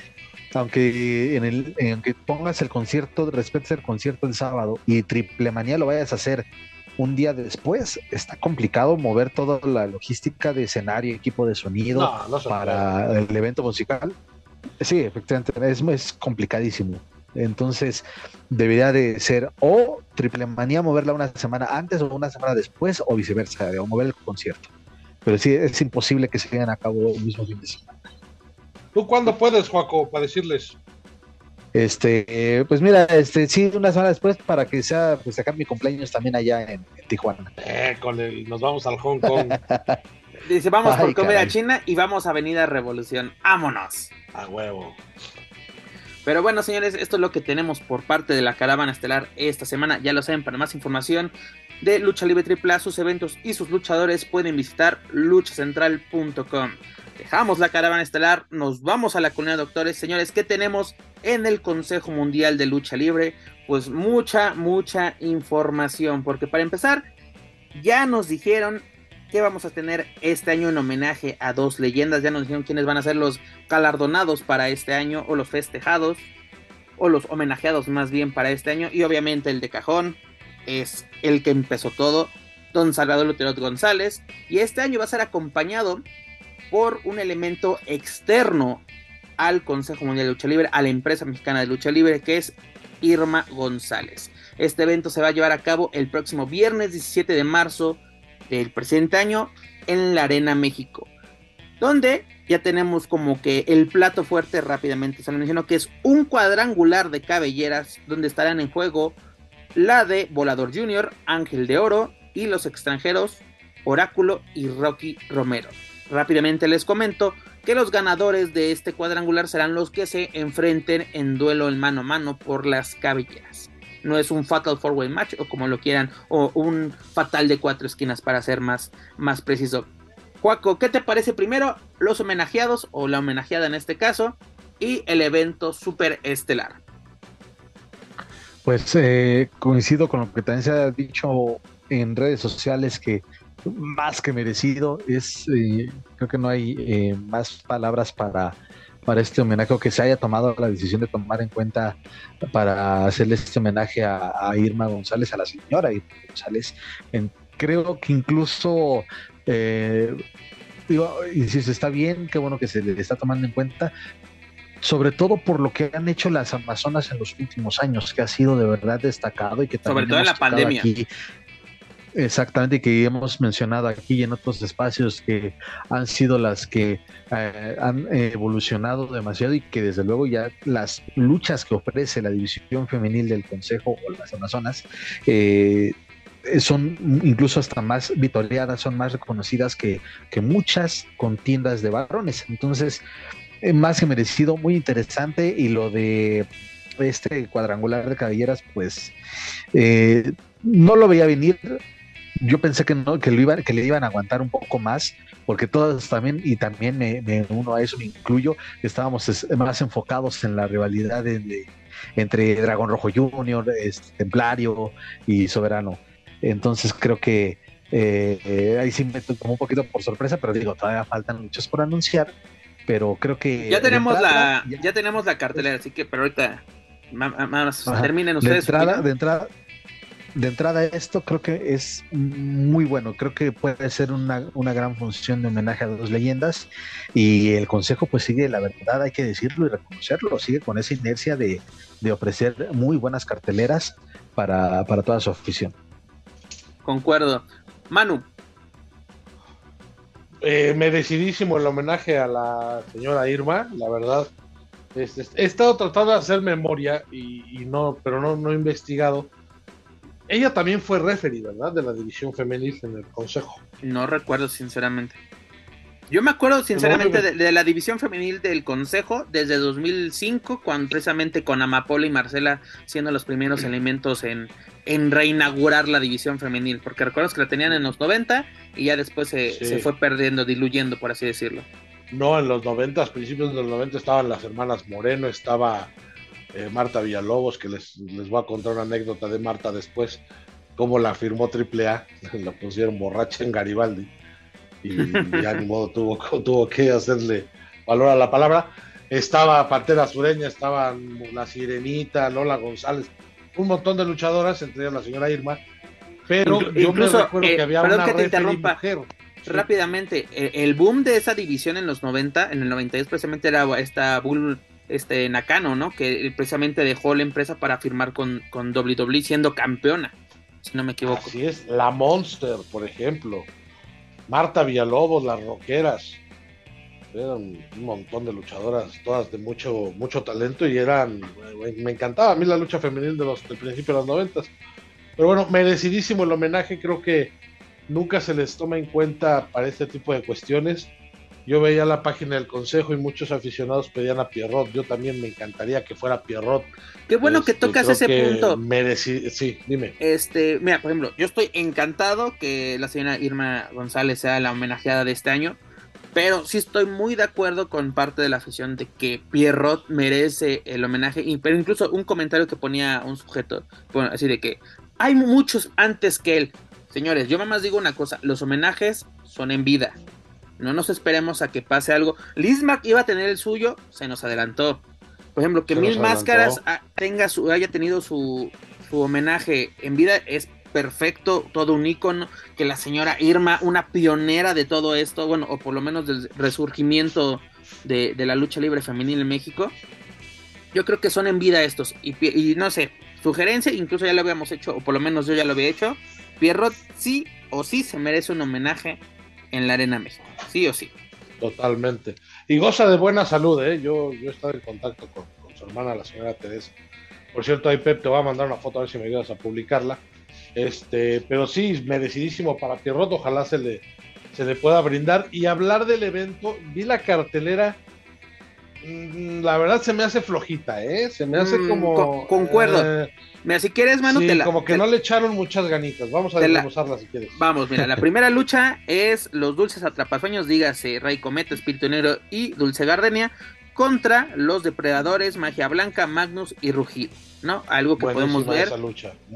B: aunque en el aunque pongas el concierto, respetes el concierto el sábado y Triple Manía lo vayas a hacer un día después, está complicado mover toda la logística de escenario, equipo de sonido para el evento musical. Sí, efectivamente, es, es complicadísimo. Entonces, debería de ser o Triple Manía moverla una semana antes o una semana después, o viceversa, o mover el concierto. Pero sí, es imposible que se lleven a cabo el mismo fin de semana.
C: ¿Tú cuándo puedes, Joaco, para decirles?
B: Este, pues mira, este, sí, una semana después para que sea, pues sacar mi cumpleaños también allá en, Tijuana.
C: Eh, nos vamos al Hong Kong.
A: Dice, vamos por comida china y vamos a Avenida Revolución. ¡Vámonos!
C: A huevo.
A: Pero bueno, señores, esto es lo que tenemos por parte de la caravana estelar esta semana. Ya lo saben, para más información de Lucha Libre AAA, sus eventos y sus luchadores pueden visitar luchacentral.com. Dejamos la caravana estelar, nos vamos a la colina de doctores. Señores, ¿qué tenemos en el Consejo Mundial de Lucha Libre? Pues mucha, mucha información, porque para empezar, ya nos dijeron que vamos a tener este año en homenaje a dos leyendas. Ya nos dijeron quiénes van a ser los galardonados para este año, o los festejados, o los homenajeados más bien para este año. Y obviamente el de cajón es el que empezó todo, don Salvador Luterot González. Y este año va a ser acompañado por un elemento externo al Consejo Mundial de Lucha Libre, a la empresa mexicana de lucha libre, que es Irma González. Este evento se va a llevar a cabo el próximo viernes 17 de marzo del presente año en la Arena México, donde ya tenemos como que el plato fuerte rápidamente se lo menciono que es un cuadrangular de cabelleras donde estarán en juego la de Volador Junior, Ángel de Oro y los extranjeros Oráculo y Rocky Romero. Rápidamente les comento que los ganadores de este cuadrangular serán los que se enfrenten en duelo en mano a mano por las cabelleras. No es un Fatal Four Way Match o como lo quieran, o un Fatal de cuatro esquinas para ser más, más preciso. Juaco, ¿qué te parece primero? Los homenajeados, o la homenajeada en este caso, y el evento super estelar.
B: Pues eh, coincido con lo que también se ha dicho en redes sociales que más que merecido. Es, eh, creo que no hay eh, más palabras para, para este homenaje o que se haya tomado la decisión de tomar en cuenta para hacerle este homenaje a, Irma González, a la señora Irma González. creo que incluso, eh, digo, insisto, está bien, qué bueno que se le está tomando en cuenta, sobre todo por lo que han hecho las Amazonas en los últimos años, que ha sido de verdad destacado y que
A: también sobre todo en la pandemia.
B: Exactamente, que hemos mencionado aquí y en otros espacios que han sido las que eh, han evolucionado demasiado y que desde luego ya las luchas que ofrece la división femenil del Consejo o las Amazonas eh, son incluso hasta más vitoreadas, son más reconocidas que, muchas contiendas de varones. Entonces, eh, más que merecido, muy interesante y lo de este cuadrangular de cabelleras, pues no lo veía venir yo pensé que no, que lo iban, que le iban a aguantar un poco más, porque todos también, y también me, uno a eso, me incluyo, estábamos más enfocados en la rivalidad entre Dragón Rojo Junior, este, Templario y Soberano. Entonces creo que Eh, ahí sí me como un poquito por sorpresa, pero digo, todavía faltan muchos por anunciar. Pero creo que.
A: Ya tenemos, la, ya, tenemos la cartelera, así que, pero ahorita. Más, terminen ustedes.
B: De entrada, de entrada, de entrada esto creo que es muy bueno, creo que puede ser una, una, gran función de homenaje a dos leyendas y el consejo pues sigue, la verdad hay que decirlo y reconocerlo, sigue con esa inercia de, ofrecer muy buenas carteleras para, toda su afición.
A: Concuerdo. Manu.
C: Eh, merecidísimo el homenaje a la señora Irma, la verdad. Este, he estado tratando de hacer memoria y, no, pero no, no he investigado ella también fue referee, ¿verdad? De la división femenil en el consejo.
A: No recuerdo, sinceramente. Yo me acuerdo, sinceramente, de, la división femenil del consejo desde 2005, cuando precisamente con Amapola y Marcela siendo los primeros elementos en, en reinaugurar la división femenil. Porque recuerdas que la tenían en los 90 y ya después se, se fue perdiendo, diluyendo, por así decirlo.
C: No, en los 90, principios de los 90 estaban las hermanas Moreno, estaba eh, Marta Villalobos, que les, les voy a contar una anécdota de Marta después, cómo la firmó AAA, la pusieron borracha en Garibaldi y ya ni modo tuvo, tuvo que hacerle valor a la palabra. Estaba Pantera Sureña, estaba la Sirenita, Lola González, un montón de luchadoras, entre ellas la señora Irma, pero yo me recuerdo que eh, había una que te interrumpa.
A: Rápidamente, eh, el boom de esa división en los 90, en el 92 precisamente era esta Bull este Nakano, ¿no? Que precisamente dejó la empresa para firmar con, con WWE siendo campeona, si no me equivoco.
C: Así es, la Monster, por ejemplo. Marta Villalobos, las Roqueras. Eran un montón de luchadoras, todas de mucho, mucho talento y eran, me encantaba a mí la lucha femenil de los, del principio de los noventas. Pero bueno, merecidísimo el homenaje, creo que nunca se les toma en cuenta para este tipo de cuestiones yo veía la página del consejo y muchos aficionados pedían a Pierrot. Yo también me encantaría que fuera Pierrot.
A: Qué bueno que este, tocas ese punto.
C: sí, dime.
A: Este, mira, por ejemplo, yo estoy encantado que la señora Irma González sea la homenajeada de este año. Pero sí estoy muy de acuerdo con parte de la afición de que Pierrot merece el homenaje. Y, pero incluso un comentario que ponía un sujeto, así de que hay muchos antes que él. Señores, yo más digo una cosa, los homenajes son en vida. No nos esperemos a que pase algo. Lismac iba a tener el suyo, se nos adelantó. Por ejemplo, que Mil Máscaras tenga su, haya tenido su, su homenaje en vida es perfecto, todo un ícono, que la señora Irma, una pionera de todo esto, bueno, o por lo menos del resurgimiento de, la lucha libre femenil en México. Yo creo que son en vida estos. Y, y, no sé, sugerencia, incluso ya lo habíamos hecho, o por lo menos yo ya lo había hecho. Pierrot sí o sí se merece un homenaje en la Arena México, sí o sí.
C: Totalmente. Y goza de buena salud, ¿eh? Yo, yo he estado en contacto con, su hermana, la señora Teresa. Por cierto, ahí Pep te va a mandar una foto a ver si me ayudas a publicarla. Este, pero sí, merecidísimo para Pierrot, ojalá se le, se le pueda brindar. Y hablar del evento, vi la cartelera, la verdad se me hace flojita, ¿eh? Se me hace mm, como...
A: concuerdo. Eh, Mira, si quieres, Manu,
C: sí, como que no le echaron muchas ganitas. Vamos a desmenuzarla si quieres.
A: Vamos, mira, la primera lucha es los dulces atrapasueños, dígase Rey Cometa, Espíritu Negro y Dulce Gardenia, contra los depredadores, Magia Blanca, Magnus y Rugido, ¿no? Algo que podemos ver.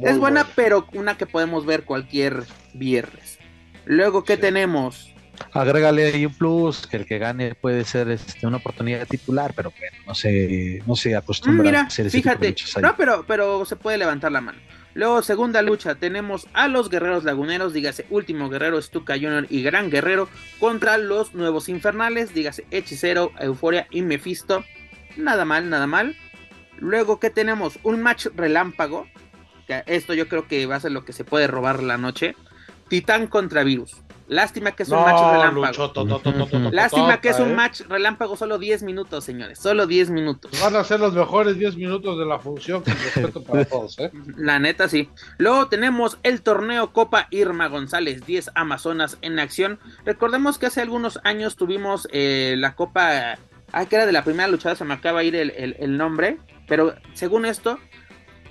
A: es buena, pero una que podemos ver cualquier viernes. Luego, ¿qué tenemos?
B: Agrégale ahí un plus, que el que gane puede ser este, una oportunidad titular, pero bueno, no se, no se acostumbra
A: a hacer ese fíjate, no, pero, pero se puede levantar la mano. Luego, segunda lucha, tenemos a los guerreros laguneros, dígase Último Guerrero, Stuka Junior y Gran Guerrero, contra los nuevos infernales, dígase Hechicero, Euforia y Mephisto. Nada mal, nada mal. Luego, ¿qué tenemos? Un match relámpago. Que esto yo creo que va a ser lo que se puede robar la noche. Titán contra Virus. Lástima que es un match relámpago. Lástima que es un match relámpago, solo 10 minutos, señores. Solo 10 minutos.
C: Van a ser los mejores 10 minutos de la función, con respeto para todos, ¿eh?
A: La neta, sí. Luego tenemos el torneo Copa Irma González, 10 Amazonas en acción. Recordemos que hace algunos años tuvimos eh, la Copa. Ah, que era de la primera luchada, se me acaba de ir el, el nombre. Pero según esto,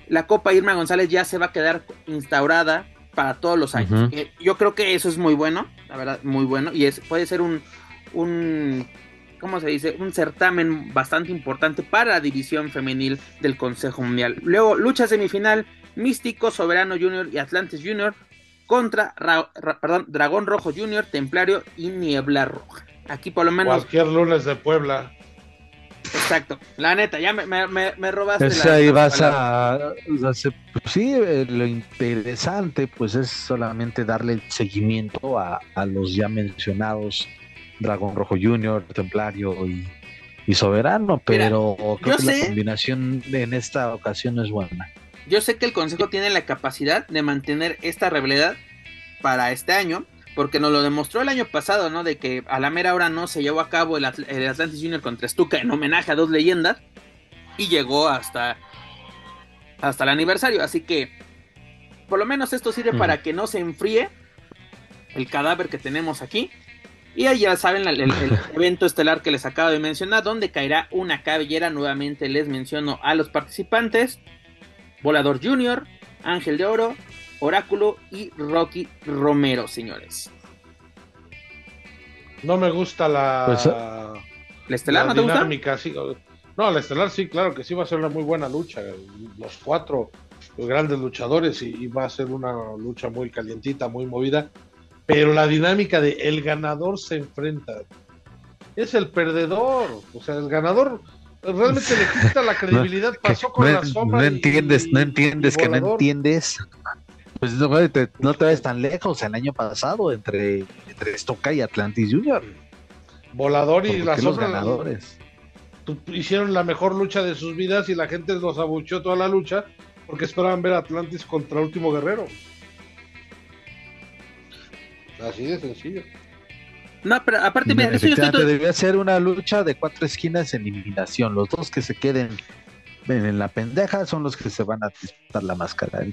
A: la Copa Irma González ya se va a quedar instaurada para todos los años. Eh, yo creo que eso es muy bueno, la verdad, muy bueno. Y es, puede ser un, un, ¿cómo se dice? Un certamen bastante importante para la división femenil del Consejo Mundial. Luego, lucha semifinal, Místico, Soberano Junior y Atlantis Junior contra perdón, Dragón Rojo Junior, Templario y Niebla Roja. Aquí por lo menos.
C: Cualquier lunes de Puebla.
A: Exacto, la neta, ya me, me, robaste.
B: ahí vas a, pues sí, eh, lo interesante pues es solamente darle seguimiento a, los ya mencionados Dragón Rojo Junior, Templario y, Soberano, pero creo que la combinación en esta ocasión es buena.
A: Yo sé que el Consejo tiene la capacidad de mantener esta rivalidad para este año, porque nos lo demostró el año pasado, ¿no? De que a la mera hora no se llevó a cabo el, Atlantis Junior contra Stuka en homenaje a dos leyendas y llegó hasta, hasta el aniversario. Así que, por lo menos esto sirve para que no se enfríe el cadáver que tenemos aquí. Y ahí ya saben el, evento estelar que les acabo de mencionar, donde caerá una cabellera. Nuevamente les menciono a los participantes: Volador Junior, Ángel de Oro, Oráculo y Rocky Romero, señores.
C: No me gusta la.
A: Pues, ¿La estelar no te
C: dinámica, no, la estelar sí, claro que sí va a ser una muy buena lucha. Los cuatro grandes luchadores y, va a ser una lucha muy calientita, muy movida. Pero la dinámica de el ganador se enfrenta. Es el perdedor. O sea, el ganador realmente le quita la credibilidad. Pasó con la sombra.
B: No entiendes, no entiendes que no entiendes. Pues no, te, no te ves tan lejos el año pasado entre, entre Stoka y Atlantis Junior.
C: Volador y las los ganadores. Hicieron la mejor lucha de sus vidas y la gente los abucheó toda la lucha porque esperaban ver a Atlantis contra Último Guerrero. Así de sencillo.
A: No, pero aparte, mira,
B: eso Debía ser una lucha de cuatro esquinas en eliminación. Los dos que se queden en la pendeja son los que se van a disputar la máscara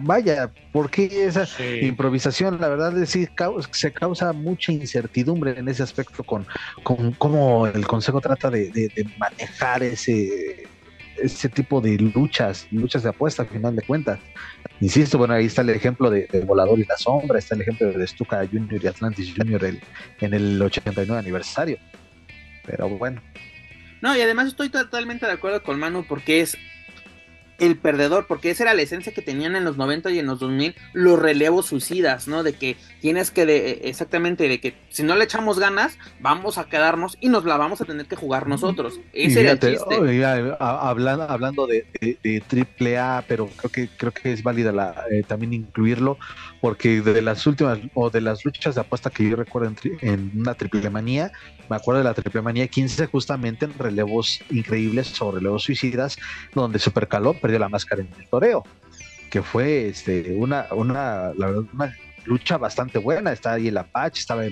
B: vaya, porque esa improvisación, la verdad es que se causa mucha incertidumbre en ese aspecto con, con cómo el Consejo trata de, manejar ese, ese tipo de luchas, luchas de apuesta al final de cuentas. Insisto, bueno, ahí está el ejemplo de, Volador y la Sombra, está el ejemplo de Stuka Junior y Atlantis Junior en el 89 aniversario. Pero bueno.
A: No, y además estoy totalmente de acuerdo con Manu porque es el perdedor, porque esa era la esencia que tenían en los 90 y en los 2000 los relevos suicidas, ¿no? De que tienes que, de, exactamente, de que si no le echamos ganas, vamos a quedarnos y nos la vamos a tener que jugar nosotros. Ese era el chiste.
B: hablando, hablando de, triple A, pero creo que creo que es válida la, eh, también incluirlo, porque de las últimas, o de las luchas de apuesta que yo recuerdo en, en una triple manía, me acuerdo de la triple manía 15 justamente en relevos increíbles o relevos suicidas, donde Supercaló perdió la máscara en el toreo, que fue este, una, una, la verdad, una lucha bastante buena. Está ahí el Apache, estaba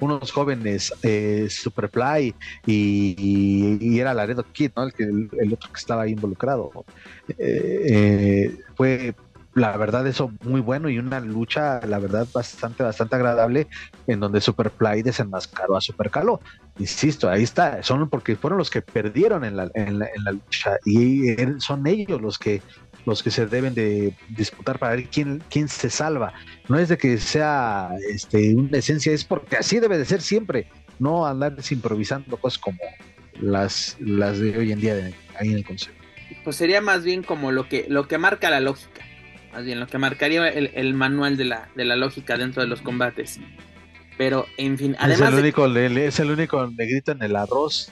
B: unos jóvenes eh, Superfly y, y, era Laredo Kid, ¿no? El, que, el, otro que estaba ahí involucrado. Eh, eh, fue la verdad eso muy bueno y una lucha la verdad bastante bastante agradable en donde Superfly desenmascaró a Supercalo insisto ahí está son porque fueron los que perdieron en la, en la, en la lucha y son ellos los que los que se deben de disputar para ver quién, quién se salva. No es de que sea este, una esencia, es porque así debe de ser siempre, no andar improvisando cosas como las, las de hoy en día ahí en el consejo.
A: Pues sería más bien como lo que, lo que marca la lógica, más bien lo que marcaría el, manual de la, de la lógica dentro de los combates. Pero, en fin, además.
B: Es el, único, es el único negrito en el arroz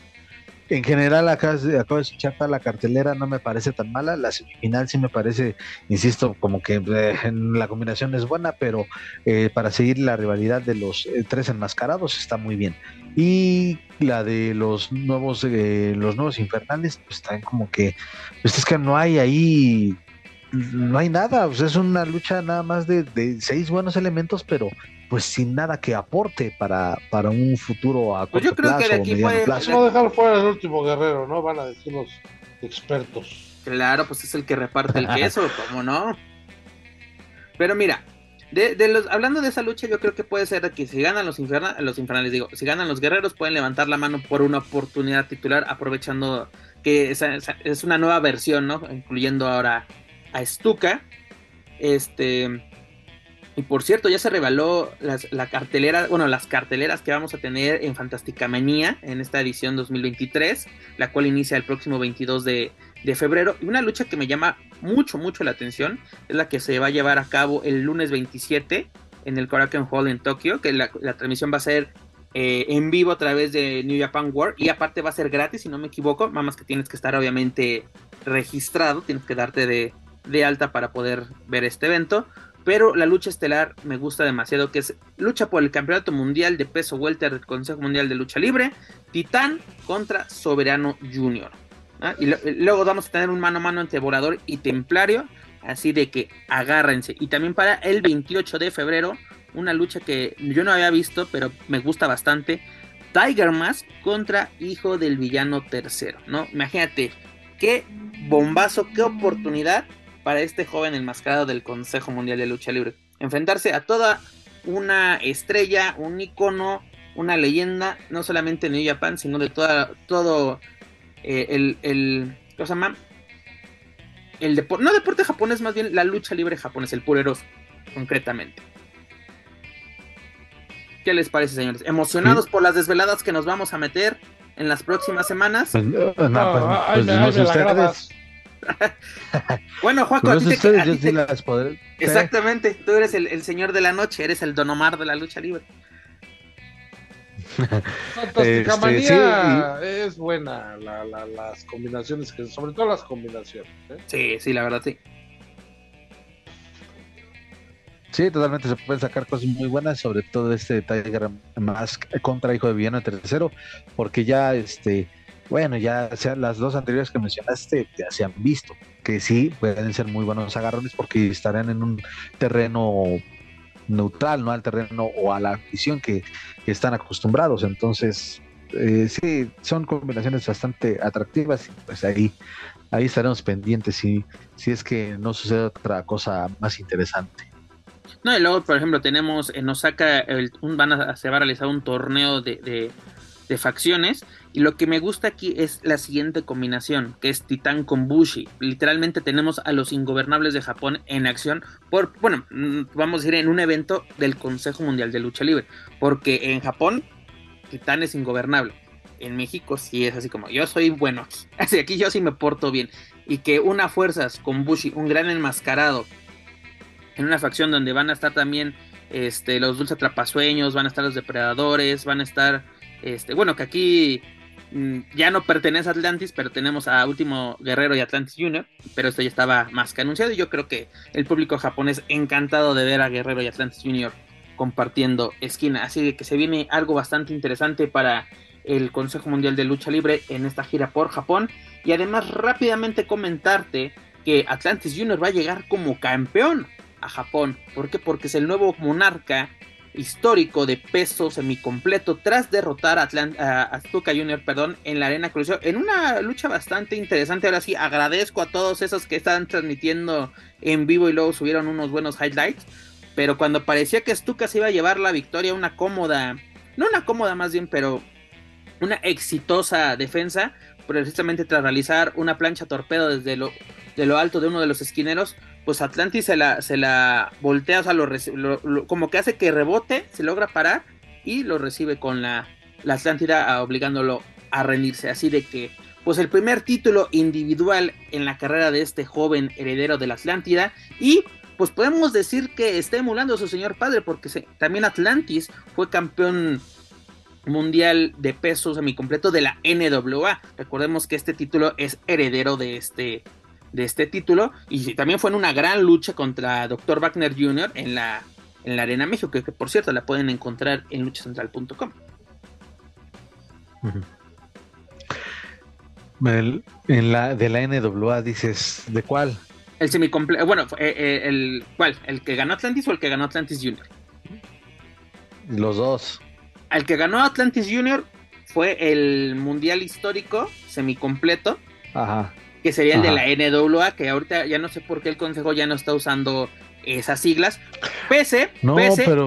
B: en general, acá acabo de escuchar la cartelera, no me parece tan mala. La semifinal sí me parece, insisto, como que eh, la combinación es buena, pero eh, para seguir la rivalidad de los eh, tres enmascarados está muy bien. Y la de los nuevos, los nuevos infernales, pues están como que, pues es que no hay ahí no hay nada, pues es una lucha nada más de, de, seis buenos elementos, pero pues sin nada que aporte para, para un futuro a
A: pues corto plazo o mediano plazo.
C: No dejar fuera el último guerrero, ¿no? Van a decir los expertos.
A: Claro, pues es el que reparte el queso, ¿cómo no? Pero mira, de, los, hablando de esa lucha, yo creo que puede ser que si ganan los, los infernales, digo, si ganan los guerreros, pueden levantar la mano por una oportunidad titular, aprovechando que es una nueva versión, ¿no? Incluyendo ahora a Stuka. Este Y por cierto, ya se reveló la cartelera, bueno, las carteleras que vamos a tener en Fantástica Manía en esta edición 2023, la cual inicia el próximo 22 de, de febrero. Y una lucha que me llama mucho, mucho la atención es la que se va a llevar a cabo el lunes 27 en el Korakuen Hall en Tokio, que la, transmisión va a ser eh, en vivo a través de New Japan World y aparte va a ser gratis, si no me equivoco, más que tienes que estar obviamente registrado, tienes que darte de, de alta para poder ver este evento. Pero la lucha estelar me gusta demasiado, que es lucha por el campeonato mundial de peso welter del Consejo Mundial de Lucha Libre, Titán contra Soberano Junior. ¿ah? Y, luego vamos a tener un mano a mano entre Volador y Templario, así de que agárrense. Y también para el 28 de febrero, una lucha que yo no había visto, pero me gusta bastante. Tiger Mask contra Hijo del Villano Tercero, ¿no? Imagínate, qué bombazo, qué oportunidad para este joven enmascarado del Consejo Mundial de Lucha Libre. Enfrentarse a toda una estrella, un icono, una leyenda, no solamente en New Japan, sino de toda, todo eh, el, el, ¿cómo se llama? El deporte, no deporte japonés, más bien la lucha libre japonés, el pureros, concretamente. ¿Qué les parece, señores? ¿Emocionados por las desveladas que nos vamos a meter en las próximas semanas?
B: Pues, no, pues, pues, no, ustedes.
A: bueno, Juaco, a
B: ti ustedes, yo sí las podré...
A: Exactamente, tú eres el, el, señor de la noche, eres el Don Omar de la lucha libre.
C: Fantástica manía este, es buena, las combinaciones, que, sobre todo las combinaciones. ¿eh?
A: Sí, sí, la verdad, sí.
B: Sí, totalmente se pueden sacar cosas muy buenas, sobre todo este Tiger Mask contra Hijo de Villano tercero, porque ya, este, bueno, ya sean las dos anteriores que mencionaste ya se han visto, que sí pueden ser muy buenos agarrones porque estarán en un terreno neutral, no al terreno o a la visión que, están acostumbrados. Entonces, eh, sí, son combinaciones bastante atractivas y pues ahí, ahí estaremos pendientes si, si es que no sucede otra cosa más interesante.
A: No, y luego, por ejemplo, tenemos en Osaka, el, un, van a, se va a realizar un torneo de facciones. Y lo que me gusta aquí es la siguiente combinación, que es Titán con Bushi. Literalmente tenemos a los ingobernables de Japón en acción por, bueno, mm, vamos a decir en un evento del Consejo Mundial de Lucha Libre. Porque en Japón, Titán es ingobernable. En México sí es así como, yo soy bueno aquí. Así aquí yo sí me porto bien. Y que una fuerzas con Bushi, un gran enmascarado, en una facción donde van a estar también este, los dulces atrapasueños, van a estar los depredadores, van a estar este, bueno, que aquí mm, ya no pertenece a Atlantis, pero tenemos a Último Guerrero y Atlantis Junior, pero esto ya estaba más que anunciado y yo creo que el público japonés encantado de ver a Guerrero y Atlantis Junior compartiendo esquina, así que se viene algo bastante interesante para el Consejo Mundial de Lucha Libre en esta gira por Japón. Y además rápidamente comentarte que Atlantis Junior va a llegar como campeón a Japón, ¿por qué? Porque es el nuevo monarca histórico de peso semicompleto tras derrotar a, Astuka Junior perdón, en la Arena Crucero en una lucha bastante interesante. Ahora sí, agradezco a todos esos que estaban transmitiendo en vivo y luego subieron unos buenos highlights. Pero cuando parecía que Stuka se iba a llevar la victoria, una cómoda, no una cómoda más bien, pero una exitosa defensa, precisamente tras realizar una plancha torpedo desde lo, de lo alto de uno de los esquineros, pues Atlantis se la, se la voltea, o sea, lo, como que hace que rebote, se logra parar y lo recibe con la, la Atlántida obligándolo a rendirse. Así de que, pues el primer título individual en la carrera de este joven heredero de la Atlántida y pues podemos decir que está emulando a su señor padre porque también Atlantis fue campeón mundial de peso semicompleto de la NWA. Recordemos que este título es heredero de este de este título y también fue en una gran lucha contra Dr. Wagner Jr. en la, en la Arena México, que, por cierto la pueden encontrar en luchacentral.com.
B: en la de la NWA dices, ¿de cuál?
A: El semicompleto, bueno, eh, eh, el ¿cuál? ¿El que ganó Atlantis o el que ganó Atlantis Junior?
B: Los dos.
A: El que ganó Atlantis Junior fue el mundial histórico semicompleto.
B: Ajá
A: que sería el de la NWA, que ahorita ya no sé por qué el consejo ya no está usando esas siglas, pese,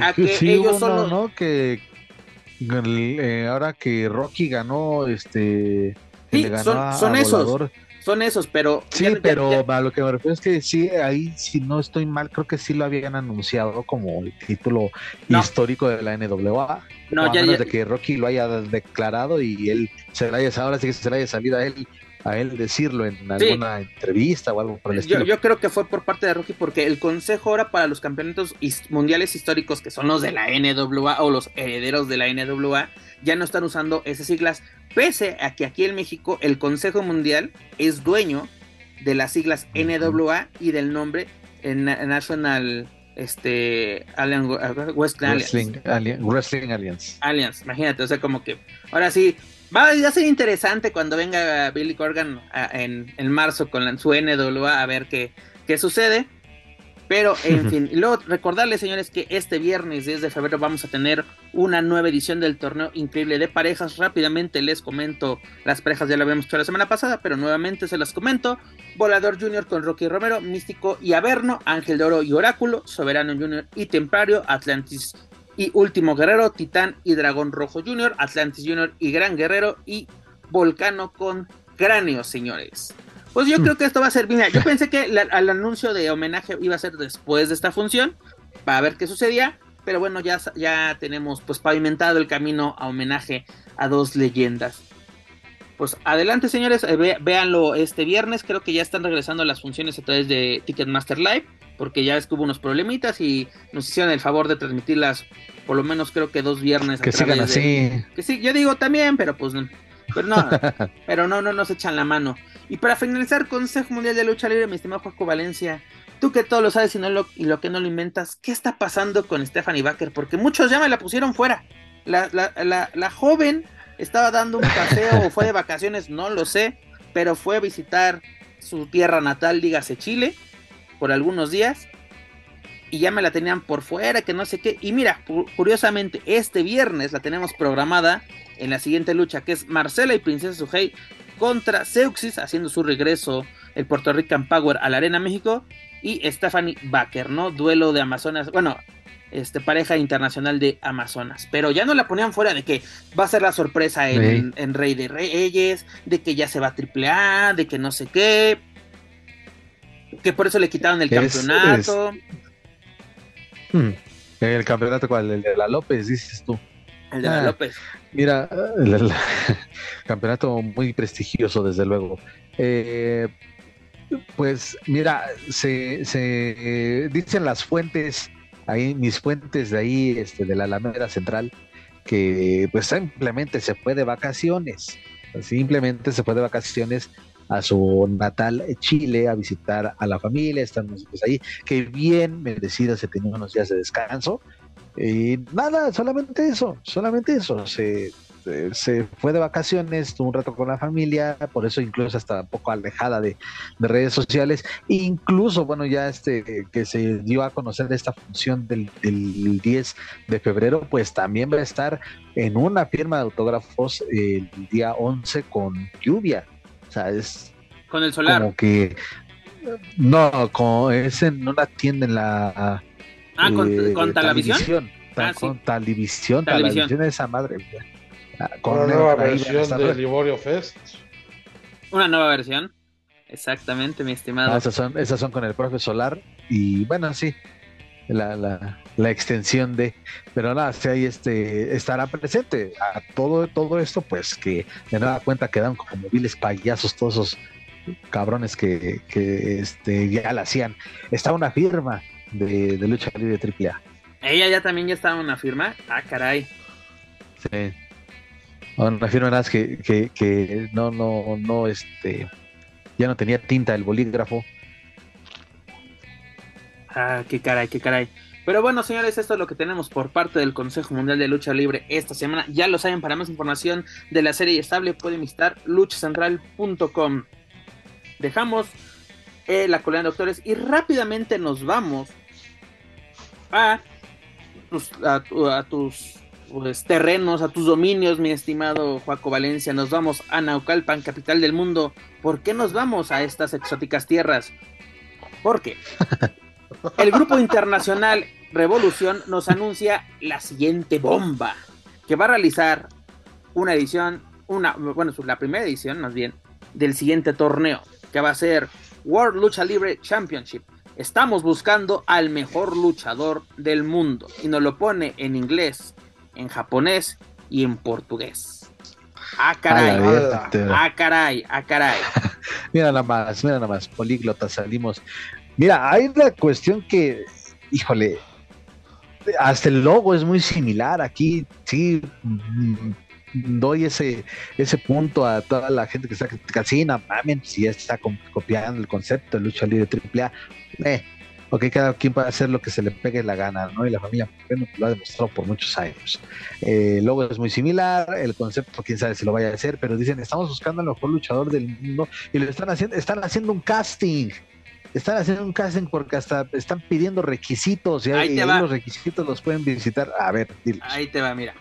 A: a que ellos son
B: ¿no? Que eh, ahora que Rocky ganó, este,
A: sí, son, esos. son esos, pero...
B: Sí, pero a lo que me refiero es que sí, ahí si no estoy mal, creo que sí lo habían anunciado como el título histórico de la NWA. No, ya, menos de que Rocky lo haya declarado y él se le haya, ahora sí que se le haya salido a él a él decirlo en alguna entrevista o algo por el estilo.
A: Yo, creo que fue por parte de Rocky porque el consejo ahora para los campeonatos mundiales históricos que son los de la NWA o los herederos de la NWA ya no están usando esas siglas, pese a que aquí en México el Consejo Mundial es dueño de las siglas NWA y del nombre en National este
B: Wrestling, Alliance.
A: Alliance, imagínate, o sea, como que ahora sí va a ser interesante cuando venga Billy Corgan en, en marzo con su NWA a ver qué, qué sucede. Pero, en fin, luego recordarles, señores, que este viernes 10 de febrero vamos a tener una nueva edición del torneo increíble de parejas. Rápidamente les comento, las parejas ya lo habíamos hecho la semana pasada, pero nuevamente se las comento. Volador Junior con Rocky Romero, Místico y Averno, Ángel de Oro y Oráculo, Soberano Junior y Templario, Atlantis y Último Guerrero, Titán y Dragón Rojo Junior, Atlantis Junior y Gran Guerrero y Volcano con Cráneo, señores. Pues yo creo que esto va a ser, mira, yo pensé que el anuncio de homenaje iba a ser después de esta función, para ver qué sucedía, pero bueno, ya, ya tenemos pues pavimentado el camino a homenaje a dos leyendas. Pues adelante señores, eh, véanlo este viernes, creo que ya están regresando las funciones a través de Ticketmaster Live, porque ya es que hubo unos problemitas y nos hicieron el favor de transmitirlas por lo menos creo que dos viernes.
B: Que sigan así.
A: Que sí, yo digo también, pero pues pero no, pero no, no nos echan la mano. Y para finalizar, Consejo Mundial de Lucha Libre, mi estimado Juaco Valencia, tú que todo lo sabes y, no lo, y lo que no lo inventas, ¿qué está pasando con Stephanie Baker? Porque muchos ya me la pusieron fuera. La, la, la, la joven estaba dando un paseo o fue de vacaciones, no lo sé, pero fue a visitar su tierra natal, dígase Chile, por algunos días. Y ya me la tenían por fuera, que no sé qué. Y mira, curiosamente, este viernes la tenemos programada en la siguiente lucha, que es Marcela y Princesa Sujei contra Seuxis, haciendo su regreso el Puerto Rican Power a la Arena México, y Stephanie Baker, ¿no? Duelo de Amazonas, bueno, este, pareja internacional de Amazonas. Pero ya no la ponían fuera de que va a ser la sorpresa en, Rey de Reyes, de que ya se va a triple A, de que no sé qué, que por eso le quitaron el campeonato.
B: Hmm. ¿El campeonato cuál? El de la López, dices tú.
A: El de la ah, López.
B: Mira, el, campeonato muy prestigioso, desde luego. Eh, pues mira, se, se dicen las fuentes, ahí mis fuentes de ahí, este, de la Alameda Central, que pues simplemente se fue de vacaciones, simplemente se fue de vacaciones a su natal Chile a visitar a la familia, están pues ahí, que bien merecida se tenía unos días de descanso, y nada, solamente eso, solamente eso. Se, se fue de vacaciones, tuvo un rato con la familia, por eso incluso hasta un poco alejada de, redes sociales. incluso, bueno, ya este que se dio a conocer esta función del, 10 de febrero, pues también va a estar en una firma de autógrafos el día 11 con lluvia. O sea, es
A: con el solar.
B: Como que no, con, es en una tienda en la
A: Ah, con, eh, con
B: Televisión. Ah, con Televisión esa madre.
C: Ah, con una nueva versión de Liborio Fest.
A: Una nueva versión. Exactamente, mi estimado.
B: Ah, esas, son, esas son con el profe Solar. Y bueno, sí, la, la, la extensión de. Pero nada, si ahí este, estará presente. A todo, todo esto, pues que de nueva cuenta quedan como móviles payasos todos esos cabrones que, que este, ya la hacían. Está una firma de, lucha libre AAA.
A: Ella ya también ya estaba una firma. Ah, caray.
B: Sí. Una firma nada que, que, que no, no, no, este, ya no tenía tinta el bolígrafo.
A: Ah, qué caray, qué caray. Pero bueno, señores, esto es lo que tenemos por parte del Consejo Mundial de Lucha Libre esta semana. Ya lo saben, para más información de la serie estable pueden visitar luchacentral.com. Dejamos eh, la colonia de doctores y rápidamente nos vamos a tus, a, tus pues, terrenos, a tus dominios, mi estimado Juaco Valencia. Nos vamos a Naucalpan, capital del mundo. ¿Por qué nos vamos a estas exóticas tierras? Porque el grupo internacional Revolución nos anuncia la siguiente bomba, que va a realizar una edición, una, bueno, la primera edición más bien, del siguiente torneo. que va a ser World Lucha Libre Championship. Estamos buscando al mejor luchador del mundo y nos lo pone en inglés, en japonés y en portugués. Ah, caray. Ah, caray, ah, caray.
B: mira nada más, mira nada más, políglota salimos. Mira, hay una cuestión que, híjole, hasta el logo es muy similar. Aquí sí mm, doy ese, ese punto a toda la gente que está casina, mamen, si ya está copiando el concepto de lucha libre AAA. Eh, ok, cada quien puede hacer lo que se le pegue la gana, ¿no? Y la familia lo ha demostrado por muchos años. Eh, el logo es muy similar, el concepto, quién sabe si lo vaya a hacer, pero dicen, estamos buscando al mejor luchador del mundo y lo están haciendo, están haciendo un casting están haciendo un casting porque hasta están pidiendo requisitos y, ahí los requisitos los pueden visitar. A ver,
A: Ahí te va, mira.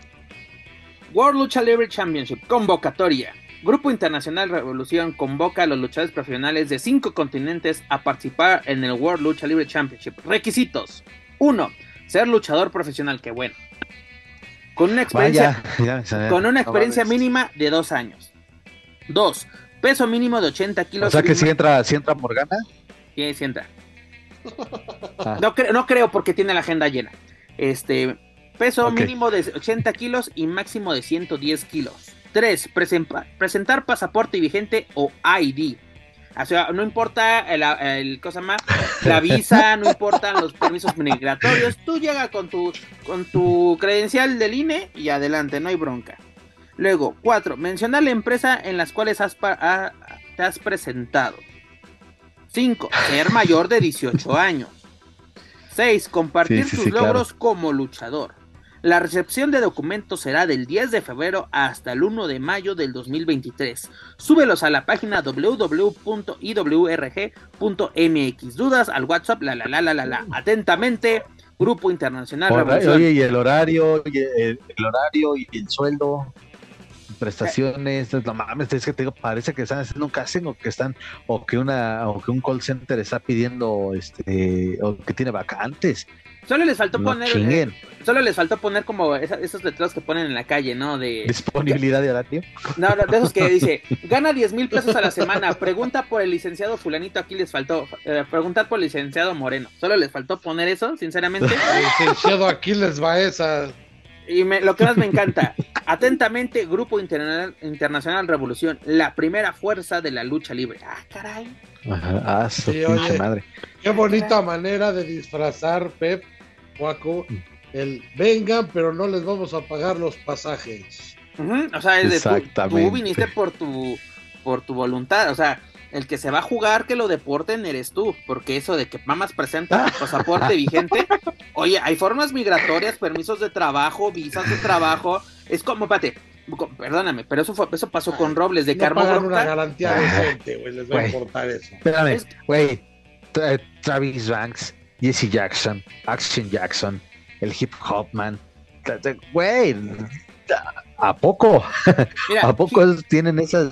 A: World Lucha Libre Championship, convocatoria. Grupo Internacional Revolución convoca a los luchadores profesionales de cinco continentes a participar en el World Lucha Libre Championship. Requisitos. Uno, ser luchador profesional, que bueno. Con una experiencia, con una experiencia mínima de dos años. Dos, peso mínimo de 80 kilos.
B: O sea que si entra, si entra Morgana.
A: Sí, sí entra. Ah. No, no creo porque tiene la agenda llena. Este, peso mínimo de 80 kilos y máximo de 110 kilos. 3. presentar pasaporte vigente o ID. O sea, no importa el, cosa más, la visa, no importan los permisos migratorios. Tú llega con tu, con tu credencial del INE y adelante, no hay bronca. Luego, 4. Mencionar la empresa en las cuales has te has presentado. 5. Ser mayor de 18 años. 6. Compartir tus logros como luchador. La recepción de documentos será del 10 de febrero hasta el 1 de mayo del 2023. Súbelos a la página www.iwrg.mx. Dudas al WhatsApp, la la la la la la. Atentamente, Grupo Internacional
B: Oye, y el horario, y el, horario y el sueldo prestaciones, no mames, es que te digo, parece que están haciendo un casting o que están, o que una, o que un call center está pidiendo este, o que tiene vacantes.
A: Solo les faltó poner. Eh, solo les faltó poner como esos letreros que ponen en la calle, ¿no? De.
B: Disponibilidad de horario.
A: No, de esos que dice, gana 10 mil pesos a la semana. Pregunta por el licenciado Fulanito. Aquí les faltó. Eh, preguntar por el licenciado Moreno. Solo les faltó poner eso, sinceramente.
C: Licenciado Aquiles Baeza.
A: Y lo que más me encanta, atentamente, Grupo Internacional Revolución, la primera fuerza de la lucha libre. Ah, caray.
B: Ajá, ah, sí, madre.
C: Qué bonita manera de disfrazar, Pep Juaco, el vengan, pero no les vamos a pagar los pasajes.
A: O sea, es de tú, viniste por tu, por tu voluntad, o sea, el que se va a jugar que lo deporten eres tú, porque eso de que mamás presenta pasaporte vigente, oye, hay formas migratorias, permisos de trabajo, visas de trabajo, es como, pate, perdóname, pero eso fue, eso pasó con Robles de
C: no una garantía decente, güey, les va a importar eso.
B: Espérame, güey, Travis Banks Jesse Jackson, Action Jackson, el hip hop man. Güey, ¿a poco? ¿A poco tienen esas?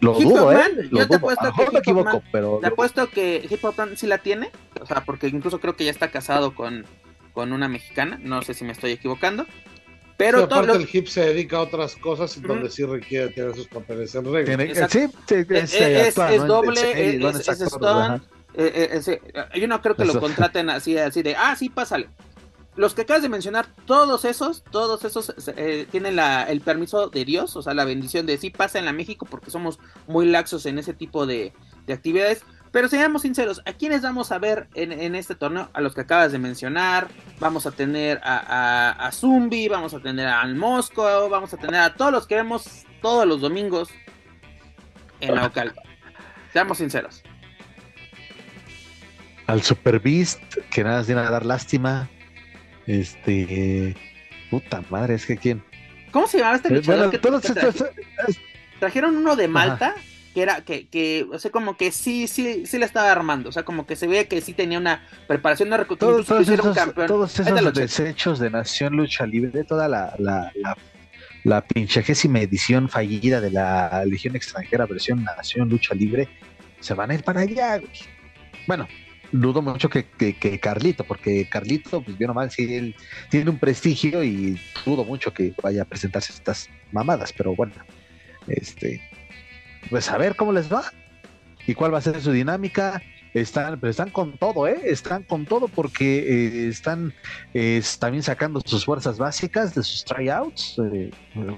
B: Lo dudo, ¿eh?
A: yo te apuesto que me equivoco, pero. Te apuesto que Hip Hop Man sí la tiene. O sea, porque incluso creo que ya está casado con, con una mexicana. No sé si me estoy equivocando. Pero
C: aparte el hip se dedica a otras cosas y donde sí requiere tener sus papeles en regla.
B: Sí,
A: es, es, doble, es, es, eh, eh, eh, yo no creo que lo contraten así, así de, ah, sí, pásale. Los que acabas de mencionar, todos esos, todos esos tienen el permiso de Dios, o sea, la bendición de sí, pasa a México porque somos muy laxos en ese tipo de, actividades. Pero seamos sinceros, ¿a quiénes vamos a ver en, este torneo? A los que acabas de mencionar. Vamos a tener a, a, Zumbi, vamos a tener al Mosco, vamos a tener a todos los que vemos todos los domingos en la local. Seamos sinceros
B: al Super Beast, que nada viene a dar lástima. Este. Puta madre, es que quién.
A: ¿Cómo se llamaba este eh, luchador que, trajeron? uno de Malta, que era, que, que, o sea, como que sí, sí, sí le estaba armando. O sea, como que se veía que sí tenía una preparación de
B: reclutamiento. Todos, esos, todos esos desechos de Nación Lucha Libre, toda la, la, la, la pinchagésima edición fallida de la Legión Extranjera versión Nación Lucha Libre, se van a ir para allá. Bueno, dudo mucho que, que, Carlito, porque Carlito, pues bien mal si él tiene un prestigio y dudo mucho que vaya a presentarse estas mamadas, pero bueno, este, pues a ver cómo les va. ¿Y cuál va a ser su dinámica? Están, pero están con todo, ¿eh? Están con todo porque eh, están también sacando sus fuerzas básicas de sus tryouts. Eh,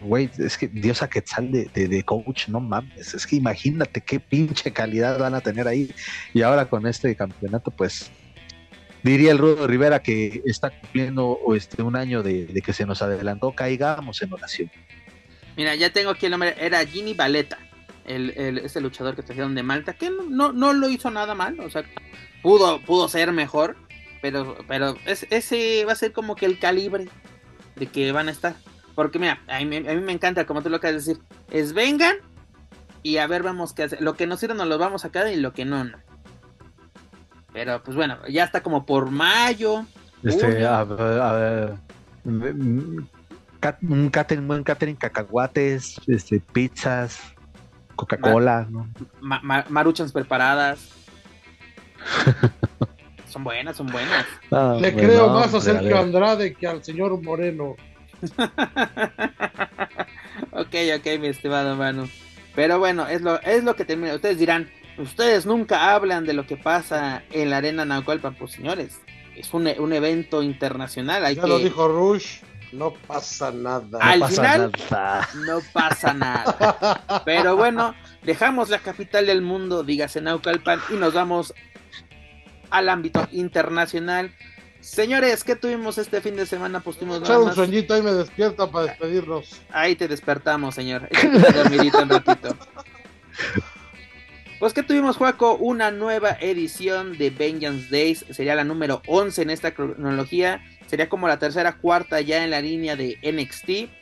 B: güey, es que Dios a Quetzal de, de, de, coach, no mames. Es que imagínate qué pinche calidad van a tener ahí. Y ahora con este campeonato, pues diría el Rudo Rivera que está cumpliendo este, un año de, que se nos adelantó. Caigamos en oración.
A: Mira, ya tengo aquí el nombre, era Ginny Baleta, el, el, ese luchador que trajeron de Malta, que no, no lo hizo nada mal, o sea, pudo, pudo ser mejor, pero, pero es, ese va a ser como que el calibre de que van a estar. Porque mira, a mí, a mí me encanta, como tú lo acabas de decir, es vengan y a ver, vamos qué hacer. Lo que nos sirve nos lo vamos a quedar y lo que no, no. Pero pues bueno, ya está como por mayo.
B: Este, a, a, ver, un catering, buen catering, cacahuates, este, pizzas, Coca-Cola, ¿no?
A: ma ma maruchans preparadas. son buenas, son buenas.
C: Ah, Le creo más a Sergio Andrade que al señor Moreno.
A: ok, ok, mi estimado Manu. Pero bueno, es lo, es lo que termina. Ustedes dirán, ustedes nunca hablan de lo que pasa en la arena Naucalpan, pues señores, es un, un evento internacional. Hay
C: ya
A: que...
C: lo dijo Rush. No pasa nada.
A: Al
B: no pasa
A: final,
B: nada.
A: no pasa nada. Pero bueno, dejamos la capital del mundo, dígase Naucalpan, y nos vamos al ámbito internacional. Señores, ¿qué tuvimos este fin de semana? Pues tuvimos
C: Echar un sueñito ahí me despierta para despedirnos.
A: Ahí te despertamos, señor. Dormidito un ratito. Pues que tuvimos, Juaco, una nueva edición de Vengeance Days, sería la número 11 en esta cronología, sería como la tercera, cuarta ya en la línea de NXT.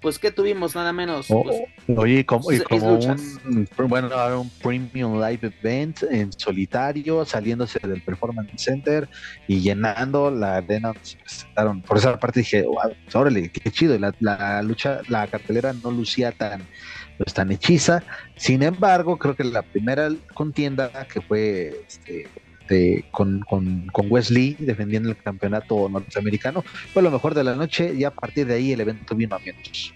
A: Pues que tuvimos nada menos.
B: Oh,
A: Pues,
B: oye, como, y
A: es
B: como
A: luchas.
B: un, bueno, un premium live event en solitario, saliéndose del Performance Center y llenando la arena donde se presentaron. Por esa parte dije, wow, pues, órale, qué chido. y La, la lucha, la cartelera no lucía tan, pues, tan hechiza. Sin embargo, creo que la primera contienda que fue este, de- con, con, con Wesley defendiendo el campeonato norteamericano fue lo mejor de la noche y a partir de ahí el evento vino a menos.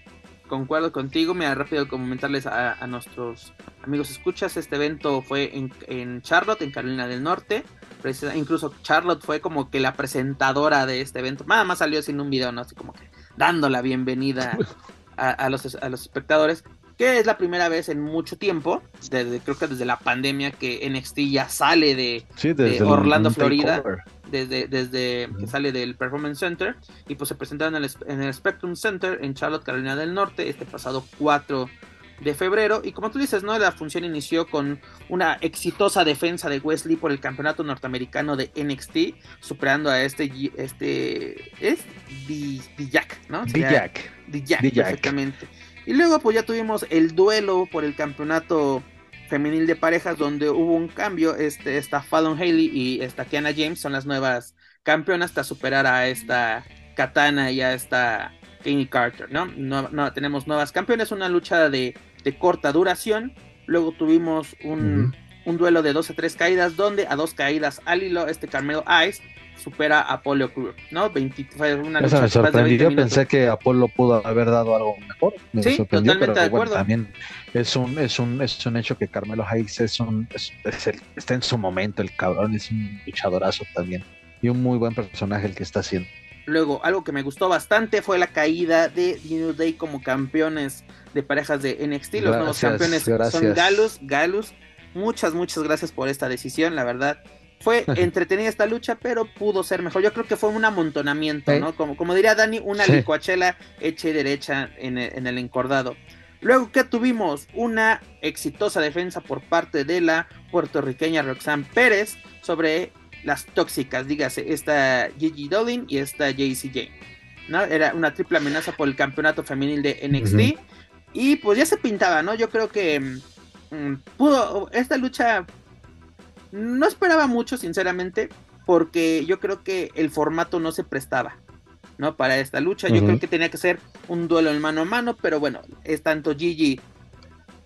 A: concuerdo contigo, me da rápido comentarles a, a nuestros amigos escuchas, este evento fue en, en Charlotte, en Carolina del Norte, Precisa- incluso Charlotte fue como que la presentadora de este evento, nada más salió sin un video, ¿no? Así como que dando la bienvenida a, a los, a los espectadores, que es la primera vez en mucho tiempo, desde, creo que desde la pandemia que NXT ya sale de,
B: Sí,
A: Orlando, Florida.
B: takeover.
A: desde, desde que sale del Performance Center y pues se presentaron en el, en el Spectrum Center en Charlotte, Carolina del Norte este pasado 4 de febrero y como tú dices, ¿no? La función inició con una exitosa defensa de Wesley por el campeonato norteamericano de NXT, superando a este este es Jack, ¿no? Dijak,
B: Dijak.
A: perfectamente. Y luego pues ya tuvimos el duelo por el campeonato femenil de parejas donde hubo un cambio, este, esta Fallon Haley y esta Kiana James son las nuevas campeonas hasta superar a esta Katana y a esta Kanye Carter, ¿no? No, no tenemos nuevas campeones, una lucha de, de corta duración. Luego tuvimos un, un duelo de 12 a 3 caídas, donde a dos caídas al hilo, este Carmelo Ice supera a Apollo Crew, ¿no? 20 fue una lucha
B: me
A: más de 20
B: sorprendió,
A: minutos.
B: pensé que Apolo pudo haber dado algo mejor. Me
A: Sí,
B: sorprendió,
A: totalmente
B: pero
A: de
B: bueno,
A: acuerdo.
B: también es un, es un, es un hecho que Carmelo Hayes es un, es- es el- está en su momento, el cabrón es un luchadorazo también. Y un muy buen personaje el que está haciendo.
A: Luego, algo que me gustó bastante fue la caída de New Day como campeones de parejas de NXT. Los nuevos
B: Gracias,
A: campeones son
B: gracias.
A: Galus, Galus. Muchas, muchas gracias por esta decisión, la verdad. Fue entretenida esta lucha, pero pudo ser mejor. Yo creo que fue un amontonamiento. ¿no? Como, como diría Dani, una
B: Sí.
A: licuachela hecha y derecha en el, en el encordado. Luego que tuvimos una exitosa defensa por parte de la puertorriqueña Roxanne Pérez sobre las tóxicas, dígase, esta Gigi Dolin y esta JC Jane. ¿no? Era una triple amenaza por el campeonato femenil de NXT. Y pues ya se pintaba, ¿no? Yo creo que mm, pudo. Esta lucha no esperaba mucho, sinceramente, porque yo creo que el formato no se prestaba, ¿no? Para esta lucha. Yo creo que tenía que ser un duelo en mano a mano, pero bueno, es tanto Gigi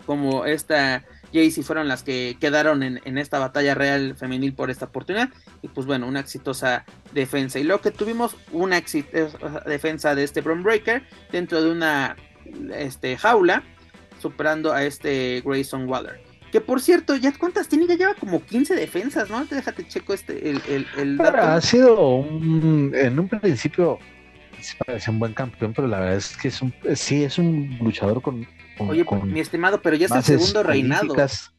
A: como esta Jaycee fueron las que quedaron en, en esta batalla real femenil por esta oportunidad. Y pues bueno, una exitosa defensa. Y luego que tuvimos una exitosa defensa de este Bron Breaker dentro de una este, jaula, superando a este Grayson Waller. Que por cierto, ya cuántas tiene, ya lleva como 15 defensas, ¿no? Déjate checo este, el, el, el dato.
B: Ha sido un, en un principio parece un buen campeón, pero la verdad es que es un, sí es un luchador con, con,
A: Oye,
B: con
A: mi estimado, pero ya es el segundo reinado.
B: políticas.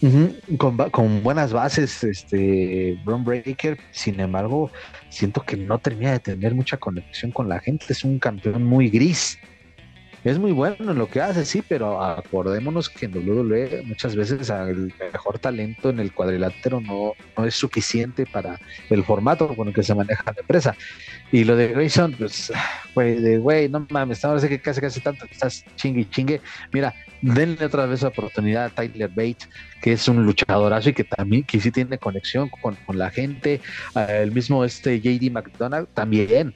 B: Ujú, con, con buenas bases, este Bron Breaker, sin embargo, siento que no termina de tener mucha conexión con la gente, es un campeón muy gris. Es muy bueno en lo que hace, sí, pero acordémonos que en WWE muchas veces el mejor talento en el cuadrilátero no, no es suficiente para el formato con el que se maneja la empresa. Y lo de Grayson, pues, güey, de güey, no mames, ahora sé que casi casi tanto estás chingue chingue. Mira, denle otra vez la oportunidad a Tyler Bates, que es un luchadorazo y que también que sí tiene conexión con, con la gente. El mismo este JD McDonald también.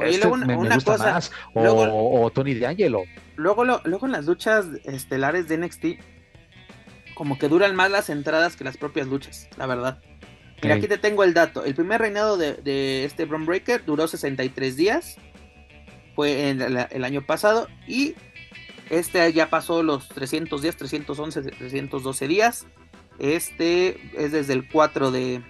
A: Oye,
B: Este
A: luego una,
B: me, me
A: una
B: gusta
A: cosa,
B: más. O,
A: luego-
B: o Tony D'Angelo.
A: luego, lo- luego en las luchas estelares de NXT, como que duran más las entradas que las propias luchas, la verdad. Mira, aquí te tengo el dato. El primer reinado de, de este Bron Breaker duró 63 días. Fue en el, el año pasado. Y este ya pasó los 300 días, 311, 312 días. Este es desde el 4 de,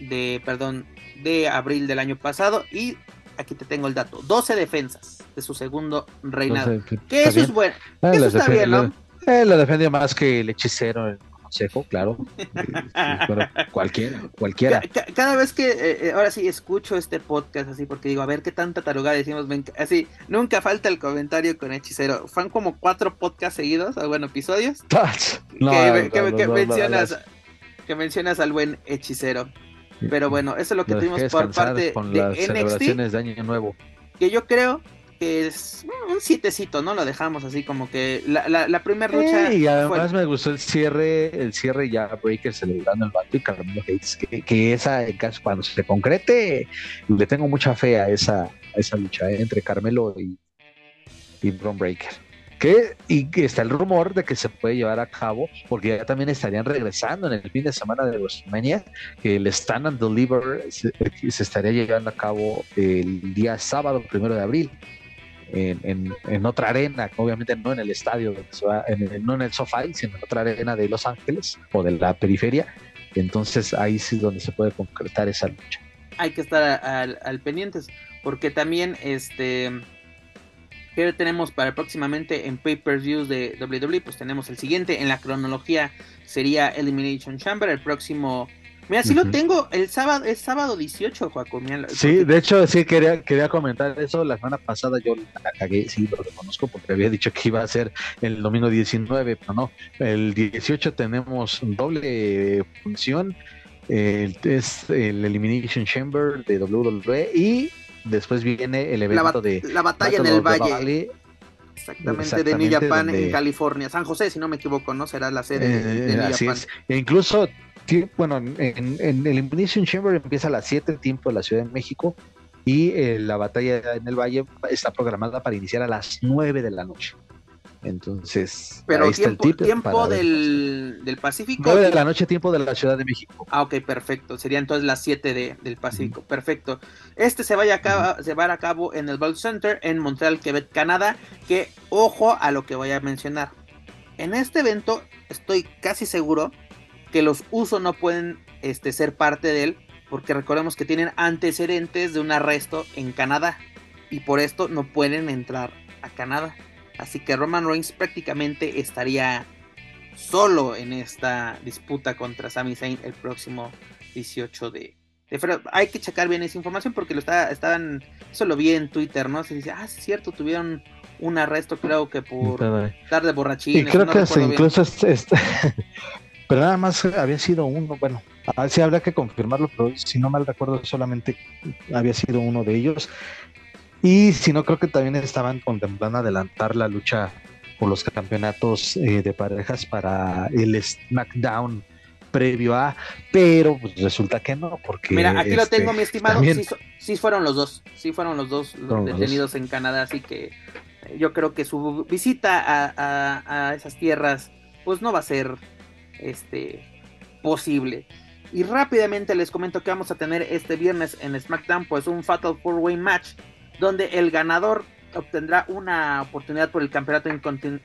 A: de, perdón, de abril del año pasado. Y aquí te tengo el dato. 12 defensas de su segundo reinado. Que eso es bueno.
B: Ah,
A: eso está bien, ¿no?
B: lo- eh, lo defendió más que el hechicero en el consejo, claro. Pero cualquiera, cualquiera.
A: Ca- ca- cada vez que eh, eh, ahora sí escucho este podcast así porque digo a ver qué tanta tarugada decimos así nunca falta el comentario con hechicero fan como cuatro podcasts seguidos o bueno episodios
B: No,
A: que,
B: no,
A: mencionas que mencionas al buen hechicero pero bueno eso es lo que tuvimos por parte
B: con
A: de
B: las
A: NXT
B: celebraciones de Año Nuevo.
A: que yo creo que es un sietecito no lo dejamos así como que la, la, la primera lucha
B: Eh, y
A: fue-
B: además me gustó el cierre, el cierre ya Breaker celebrando el bando y Carmelo Hayes, que, que esa en caso cuando se concrete, le tengo mucha fe a esa, a esa lucha eh, entre Carmelo y, y Bron Breaker. Que, y que está el rumor de que se puede llevar a cabo, porque ya también estarían regresando en el fin de semana de WrestleMania, que el Stand and Deliver se, estaría llevando a cabo el día sábado, primero de abril en, en, otra arena, obviamente no en el estadio, en no en el sofá, sino en otra arena de Los Ángeles o de la periferia. Entonces ahí sí es donde se puede concretar esa lucha.
A: hay que estar al, al pendientes porque también este que tenemos para próximamente en pay-per-views de WWE pues tenemos el siguiente en la cronología sería Elimination Chamber el próximo mira si lo tengo el sábado es sábado 18 Joaco mira,
B: Sí,
A: porque-
B: de hecho sí quería, quería comentar eso. La semana pasada yo la cagué, sí, lo reconozco, porque había dicho que iba a ser el domingo 19, pero no. El 18 tenemos doble función. El, es el Elimination Chamber de WWE y después viene el evento de
A: la batalla en el Valle.
B: Valley,
A: exactamente, de New Japan en California. San José si no me equivoco no será la sede de, de
B: Eh,
A: New
B: así
A: Japan.
B: es. E incluso, bueno, en, en el Elimination Chamber empieza a las 7 tiempo de la Ciudad de México y eh, la batalla en el Valle está programada para iniciar a las 9 de la noche. Entonces,
A: pero
B: ahí está el
A: tiempo,
B: tip
A: del, del Pacífico
B: 9 de la noche, tiempo de la Ciudad de México.
A: Ah, ok, perfecto. Sería entonces las 7 de, del Pacífico. Perfecto. Este se, vaya a cabo, se va a cabo en el Ball Center en Montreal, Quebec, Canadá. Que ojo a lo que voy a mencionar. En este evento estoy casi seguro que los usos no pueden este, ser parte de él. Porque recordemos que tienen antecedentes de un arresto en Canadá. Y por esto no pueden entrar a Canadá. Así que Roman Reigns prácticamente estaría solo en esta disputa contra Sami Zayn el próximo 18 de, de febrero. Hay que checar bien esa información porque lo está, estaban, eso lo vi en Twitter, ¿no? Se dice, ah, sí es cierto, tuvieron un arresto creo que por dar de
B: Y
A: borrachines.
B: creo
A: no
B: que
A: bien.
B: incluso es- es- pero nada más había sido uno, bueno, a ver si habría que confirmarlo, pero si no mal recuerdo solamente había sido uno de ellos. Y si no, creo que también estaban contemplando adelantar la lucha por los campeonatos eh, de parejas para el SmackDown previo a, pero pues resulta que no, porque...
A: Mira, aquí lo
B: este,
A: tengo, mi estimado.
B: también-
A: Sí, fueron los dos. Sí fueron los dos los detenidos en Canadá. Así que eh, yo creo que su visita a, a- a esas tierras, pues no va a ser este posible. Y rápidamente les comento que vamos a tener este viernes en SmackDown, pues un Fatal Four Way Match, donde el ganador obtendrá una oportunidad por el campeonato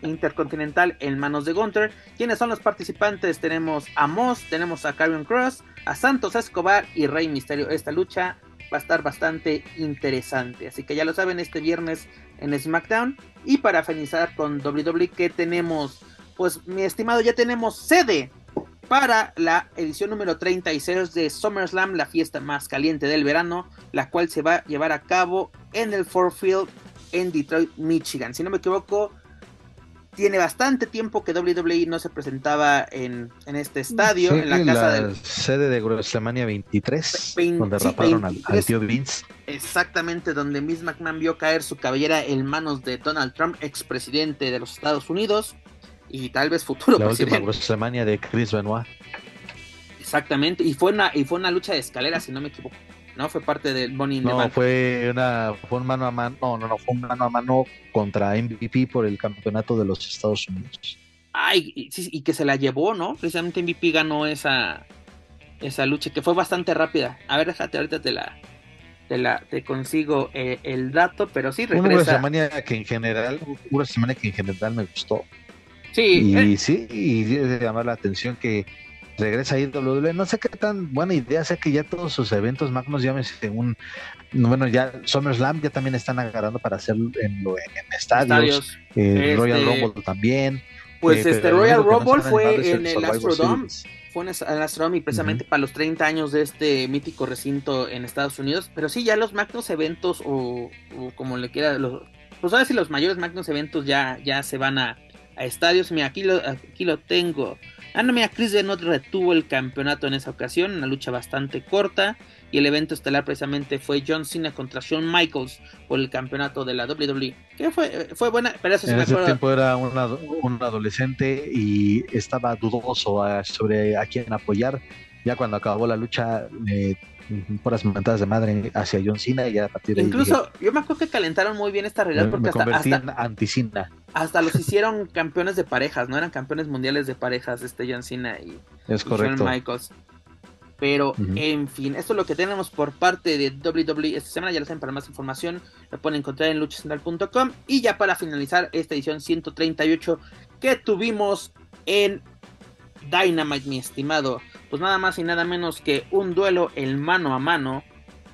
A: intercontinental en manos de Gunter. ¿Quiénes son los participantes? Tenemos a Moss, tenemos a Karrion Cross, a Santos Escobar y Rey Misterio. Esta lucha va a estar bastante interesante. Así que ya lo saben, este viernes en SmackDown. Y para finalizar con WWE, que tenemos? Pues mi estimado, ya tenemos sede para la edición número 36 de SummerSlam, la fiesta más caliente del verano, la cual se va a llevar a cabo en el Ford Field en Detroit, Michigan. Si no me equivoco, tiene bastante tiempo que WWE no se presentaba en, este estadio, en la casa del...
B: sede de WrestleMania 23, donde raparon al, tío Vince.
A: Exactamente, donde Miss McMahon vio caer su cabellera en manos de Donald Trump, expresidente de los Estados Unidos y tal vez futuro
B: la última WrestleMania de Chris Benoit.
A: Exactamente, y fue una y fue una lucha de escaleras, si no me equivoco. ¿no? Fue parte del Bonnie
B: No, fue una fue un mano a mano, no, no, no, fue un mano a mano contra MVP por el campeonato de los Estados Unidos.
A: Ay, y, y que se la llevó, ¿no? Precisamente MVP ganó esa esa lucha que fue bastante rápida. A ver, déjate ahorita te la te la te consigo eh, el dato, pero sí regresa. Una
B: WrestleMania que en general, una WrestleMania que en general me gustó.
A: Sí.
B: Y eh. sí, y de llamar la atención que regresa ahí WWE. No sé qué tan buena idea sea que ya todos sus eventos magnos, llámese un. Bueno, ya SummerSlam ya también están agarrando para hacerlo en, en, estadios. Eh, Royal este, Rumble también.
A: Pues eh, este Royal Rumble fue en el Astrodome. Fue en el Astrodome y precisamente para los 30 años de este mítico recinto en Estados Unidos. Pero sí, ya los magnos eventos, o, como le quiera, los, pues ahora sí los mayores magnos eventos ya, ya se van a, a estadios. Mira, aquí lo, aquí lo tengo. Ah, no, mira, Chris Benoit retuvo el campeonato en esa ocasión, una lucha bastante corta. Y el evento estelar precisamente fue John Cena contra Shawn Michaels por el campeonato de la WWE. Que fue, fue buena, pero eso
B: sí en ese tiempo era un adolescente y estaba dudoso sobre a quién apoyar. Ya cuando acabó la lucha, eh, por las mentadas de madre hacia John Cena y ya a partir de
A: Incluso, yo me acuerdo que calentaron muy bien esta realidad porque hasta,
B: hasta,
A: hasta los hicieron campeones de parejas, no eran campeones mundiales de parejas, este John Cena y,
B: es
A: Michaels. Pero, en fin, esto es lo que tenemos por parte de WWE esta semana. Ya lo saben, para más información lo pueden encontrar en luchacentral.com. Y ya para finalizar esta edición 138 que tuvimos en Dynamite, mi estimado pues nada más y nada menos que un duelo el mano a mano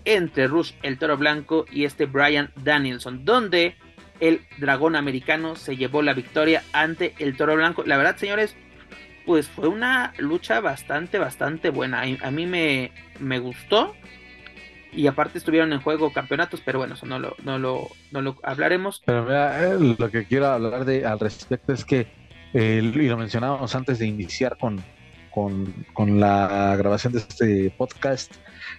A: entre Rush el Toro Blanco y este Brian Danielson, donde el dragón americano se llevó la victoria ante el Toro Blanco. La verdad, señores, pues fue una lucha bastante, bastante buena. A mí me, me gustó. Y aparte estuvieron en juego campeonatos, pero bueno, eso no lo, no lo, no lo hablaremos.
B: Pero mira, lo que quiero hablar de al respecto es que, eh, y lo mencionábamos antes de iniciar con, con, la grabación de este podcast,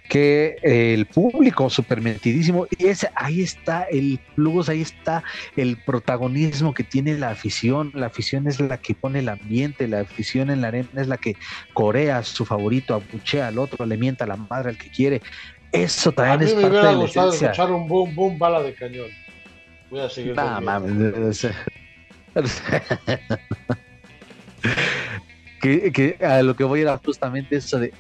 B: que el público súper metidísimo, y ese, ahí está el plus, ahí está el protagonismo que tiene la afición, la afición es la que pone el ambiente, la afición en la arena es la que corea a su favorito, abuchea al otro, le mienta a la madre al que quiere, eso también es parte de la esencia.
C: escuchar un boom, boom, bala de cañón. Voy a seguir. mames.
B: que, a lo que voy era justamente eso de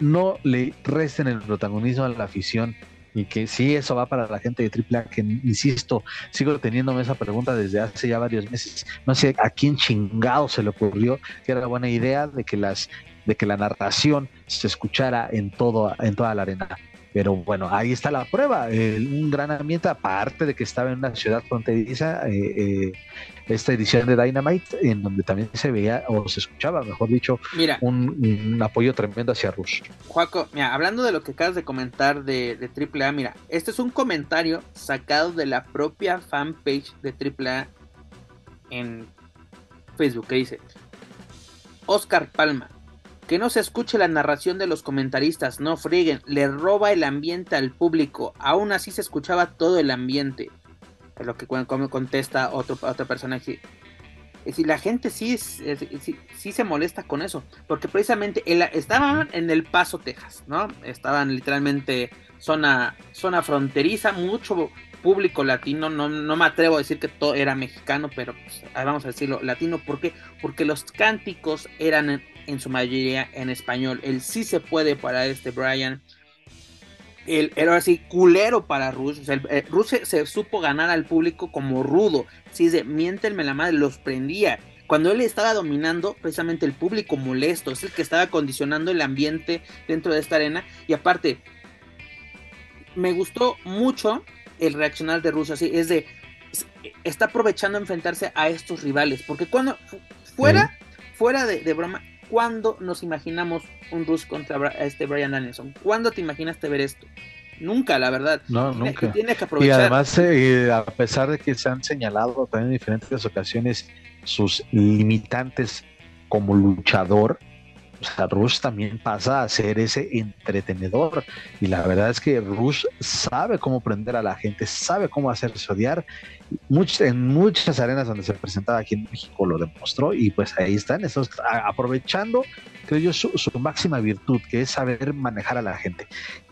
B: no le resten el protagonismo a la afición y que sí, eso va para la gente de AAA, que insisto, sigo teniéndome esa pregunta desde hace ya varios meses. No sé a quién chingado se le ocurrió que era buena idea de que las de que la narración se escuchara en todo en toda la arena. Pero bueno, ahí está la prueba. un gran ambiente, aparte de que estaba en una ciudad fronteriza, eh, eh, esta edición de Dynamite, en donde también se veía o se escuchaba, mejor dicho, un, apoyo tremendo hacia Rush.
A: Juaco, mira, hablando de lo que acabas de comentar de, de AAA, mira, este es un comentario sacado de la propia fanpage de AAA en Facebook, que dice, Oscar Palma, que no se escuche la narración de los comentaristas, no frieguen, le roba el ambiente al público. Aún así se escuchaba todo el ambiente. Es lo que contesta otro, otro personaje. Es decir, la gente sí, sí, se molesta con eso. Porque precisamente estaban en El Paso, Texas, ¿no? Estaban literalmente zona, zona fronteriza, mucho público latino, no, no me atrevo a decir que todo era mexicano, pero pues, vamos a decirlo latino, ¿por qué? Porque los cánticos eran en su mayoría en español. El sí se puede para este Brian. el, era así culero para Rush. O sea, el, Rush se, supo ganar al público como rudo. Si de miéntenme la madre, los prendía. Cuando él estaba dominando, precisamente el público molesto, es el que estaba condicionando el ambiente dentro de esta arena. Y aparte, me gustó mucho el reaccionar de Rush así, es de está aprovechando enfrentarse a estos rivales, porque cuando fuera, fuera de, broma, ¿cuándo nos imaginamos un Rush contra este Brian Danielson? ¿Cuándo te imaginaste ver esto? Nunca, la verdad.
B: No, nunca. Y además, eh, a pesar de que se han señalado también en diferentes ocasiones sus limitantes como luchador, o sea, Rush también pasa a ser ese entretenedor. Y la verdad es que Rush sabe cómo prender a la gente, sabe cómo hacerse odiar. en muchas arenas donde se presentaba aquí en México lo demostró y pues ahí están, estos, aprovechando, creo yo, su, máxima virtud, que es saber manejar a la gente.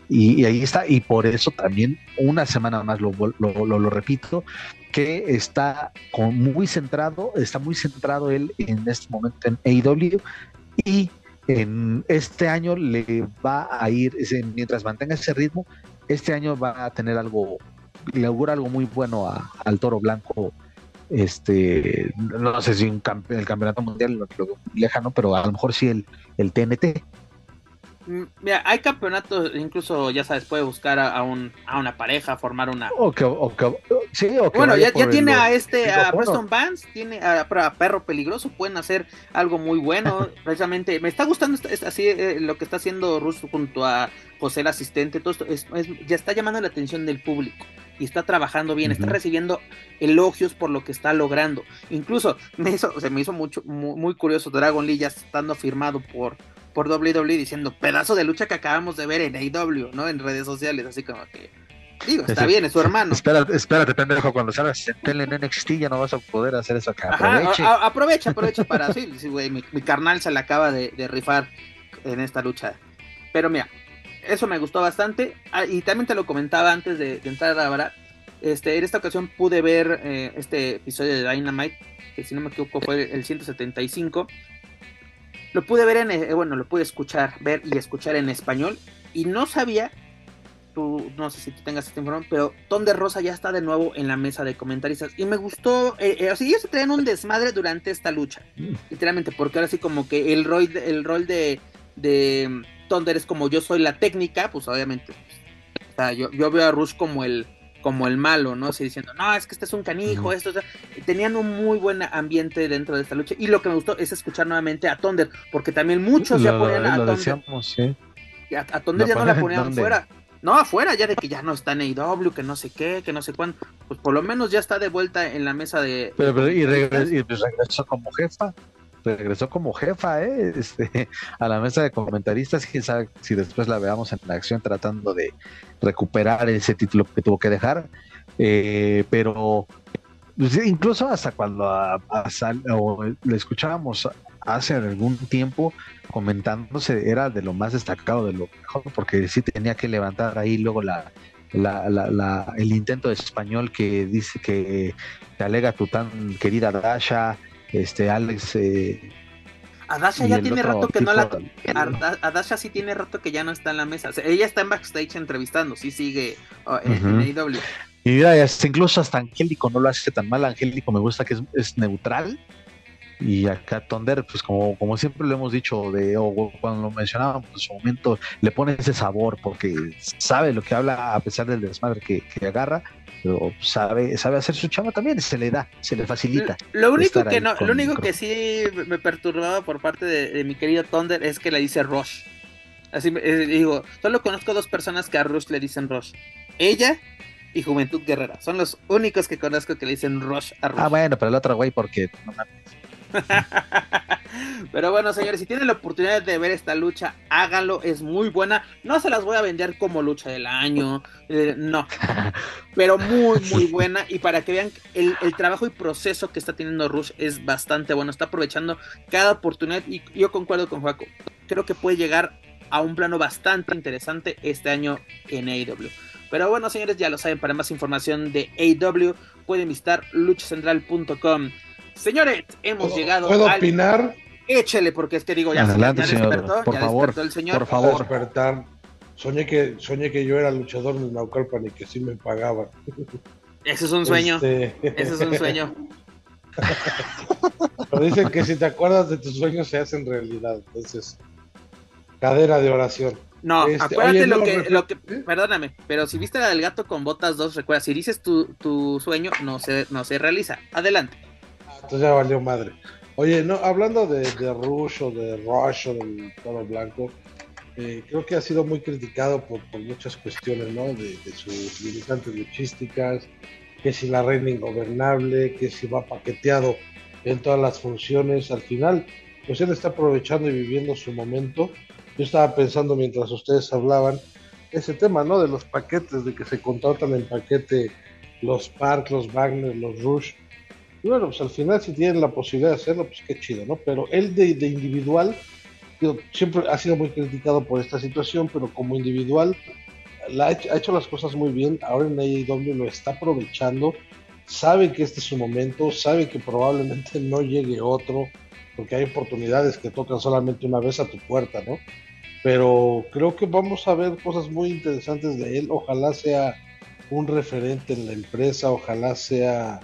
B: Y, ahí está, y por eso también una semana más lo, repito, que está muy centrado, está muy centrado él en este momento en AEW y en este año le va a ir, mientras mantenga ese ritmo, este año va a tener algo, le augura algo muy bueno al Toro Blanco. Este, no sé si un el campeonato mundial lo, lo lejano, pero a lo mejor sí el TNT.
A: Mm, mira, hay campeonatos, incluso ya sabes, puede buscar a, un, a una pareja, formar una.
B: O que, sí,
A: bueno, ya, tiene a este, a Preston Vance, tiene a, Perro Peligroso, pueden hacer algo muy bueno. precisamente, me está gustando así eh, lo que está haciendo Russo junto a José el asistente, todo esto es, ya está llamando la atención del público y está trabajando bien, está recibiendo elogios por lo que está logrando. Incluso me hizo, o sea, me hizo mucho, muy, muy curioso Dragon Lee ya estando firmado por por WWE diciendo pedazo de lucha que acabamos de ver en AEW, ¿no? En redes sociales, así como que. Digo, está bien, es su hermano.
B: Espérate, espérate, pendejo, cuando salgas en en NXT ya no vas a poder hacer eso acá.
A: Aproveche. aprovecha, aprovecha para sí, sí güey, mi, carnal se le acaba de, rifar en esta lucha. Pero mira, eso me gustó bastante. Ah, y también te lo comentaba antes de, entrar a grabar. Este, en esta ocasión pude ver eh, este episodio de Dynamite, que si no me equivoco fue el 175 lo pude ver en, eh, bueno, lo pude escuchar, ver y escuchar en español y no sabía, tú, no sé si tú tengas esta información, pero Ton Rosa ya está de nuevo en la mesa de comentaristas y me gustó, eh, eh, o sea, ellos se traen un desmadre durante esta lucha, mm. literalmente, porque ahora sí como que el rol, el rol de, de Thunder es como yo soy la técnica, pues obviamente, o sea, yo, yo veo a Rush como el como el malo, ¿no? Así diciendo, no, es que este es un canijo, esto, tenían un muy buen ambiente dentro de esta lucha. Y lo que me gustó es escuchar nuevamente a Thunder, porque también muchos ya ponían a Thunder. A, Thunder ya no la ponían afuera. No, afuera, ya de que ya no está en AEW, que no sé qué, que no sé cuándo. Pues por lo menos ya está de vuelta en la mesa de.
B: Pero, y, y pues regresó como jefa regresó como jefa ¿eh? este, a la mesa de comentaristas. Quién sabe si después la veamos en la acción tratando de recuperar ese título que tuvo que dejar. Eh, pero pues, incluso hasta cuando a, le escuchábamos hace algún tiempo comentándose, era de lo más destacado, de lo mejor, porque sí tenía que levantar ahí luego la, el intento de español que dice que te alega tu tan querida Dasha, este Alex eh,
A: Adasha ya tiene rato que no la Adasha sí tiene rato que ya no está en la mesa. ella está en backstage entrevistando, sí sigue oh, en, AEW.
B: Y mira, incluso hasta Angélico no lo hace tan mal. Angélico me gusta que es, neutral. Y acá Tonder, pues como, como siempre lo hemos dicho, de o cuando lo mencionábamos en su momento, le pone ese sabor porque sabe lo que habla a pesar del desmadre que, que agarra sabe, sabe hacer su chama también, se le da, se le facilita.
A: Lo único que no, lo único que sí me perturbaba por parte de, mi querido Thunder es que le dice Rush. Así eh, digo, solo conozco dos personas que a Rush le dicen Rush. Ella y Juventud Guerrera. Son los únicos que conozco que le dicen Rush a Rush.
B: Ah, bueno, pero el otro güey, porque no
A: Pero bueno, señores, si tienen la oportunidad de ver esta lucha, háganlo, es muy buena. No se las voy a vender como lucha del año, eh, no. Pero muy, muy buena. Y para que vean el, trabajo y proceso que está teniendo Rush es bastante bueno. Está aprovechando cada oportunidad y yo concuerdo con Juaco. Creo que puede llegar a un plano bastante interesante este año en AEW. Pero bueno, señores, ya lo saben, para más información de AEW pueden visitar luchacentral.com. Señores, hemos llegado.
C: ¿Puedo opinar?
A: Échele, porque es que digo, ya,
B: Adelante, señor. por favor,
A: el señor.
B: Por favor.
C: Despertar. Soñé que, soñé que yo era luchador en el Naucalpan y que sí me pagaban.
A: Ese es un sueño.
C: Este,
A: Ese es un sueño.
C: Pero dicen que si te acuerdas de tus sueños se hacen realidad. Entonces, cadera de oración.
A: No,
C: Este,
A: acuérdate
C: oye,
A: lo,
C: no,
A: que, lo que. Perdóname, pero si viste la del gato con botas 2, recuerda, si dices tu, tu sueño, no se, no se realiza. Adelante.
C: Entonces ya valió madre. Oye, no, hablando de, Rush o de Rush o del toro blanco, eh, creo que ha sido muy criticado por, por muchas cuestiones, ¿no? De, de sus limitantes luchísticas, que si la reina ingobernable, que si va paqueteado en todas las funciones. Al final, pues él está aprovechando y viviendo su momento. Yo estaba pensando mientras ustedes hablaban ese tema, ¿no? De los paquetes, de que se contratan en paquete los Park, los Wagner, los Rush. Bueno, pues al final si tienen la posibilidad de hacerlo, pues qué chido, ¿no? Pero él de, individual, digo, siempre ha sido muy criticado por esta situación, pero como individual la ha, hecho, ha hecho las cosas muy bien. Ahora en AEW lo está aprovechando, sabe que este es su momento, sabe que probablemente no llegue otro, porque hay oportunidades que tocan solamente una vez a tu puerta, ¿no? Pero creo que vamos a ver cosas muy interesantes de él. Ojalá sea un referente en la empresa, ojalá sea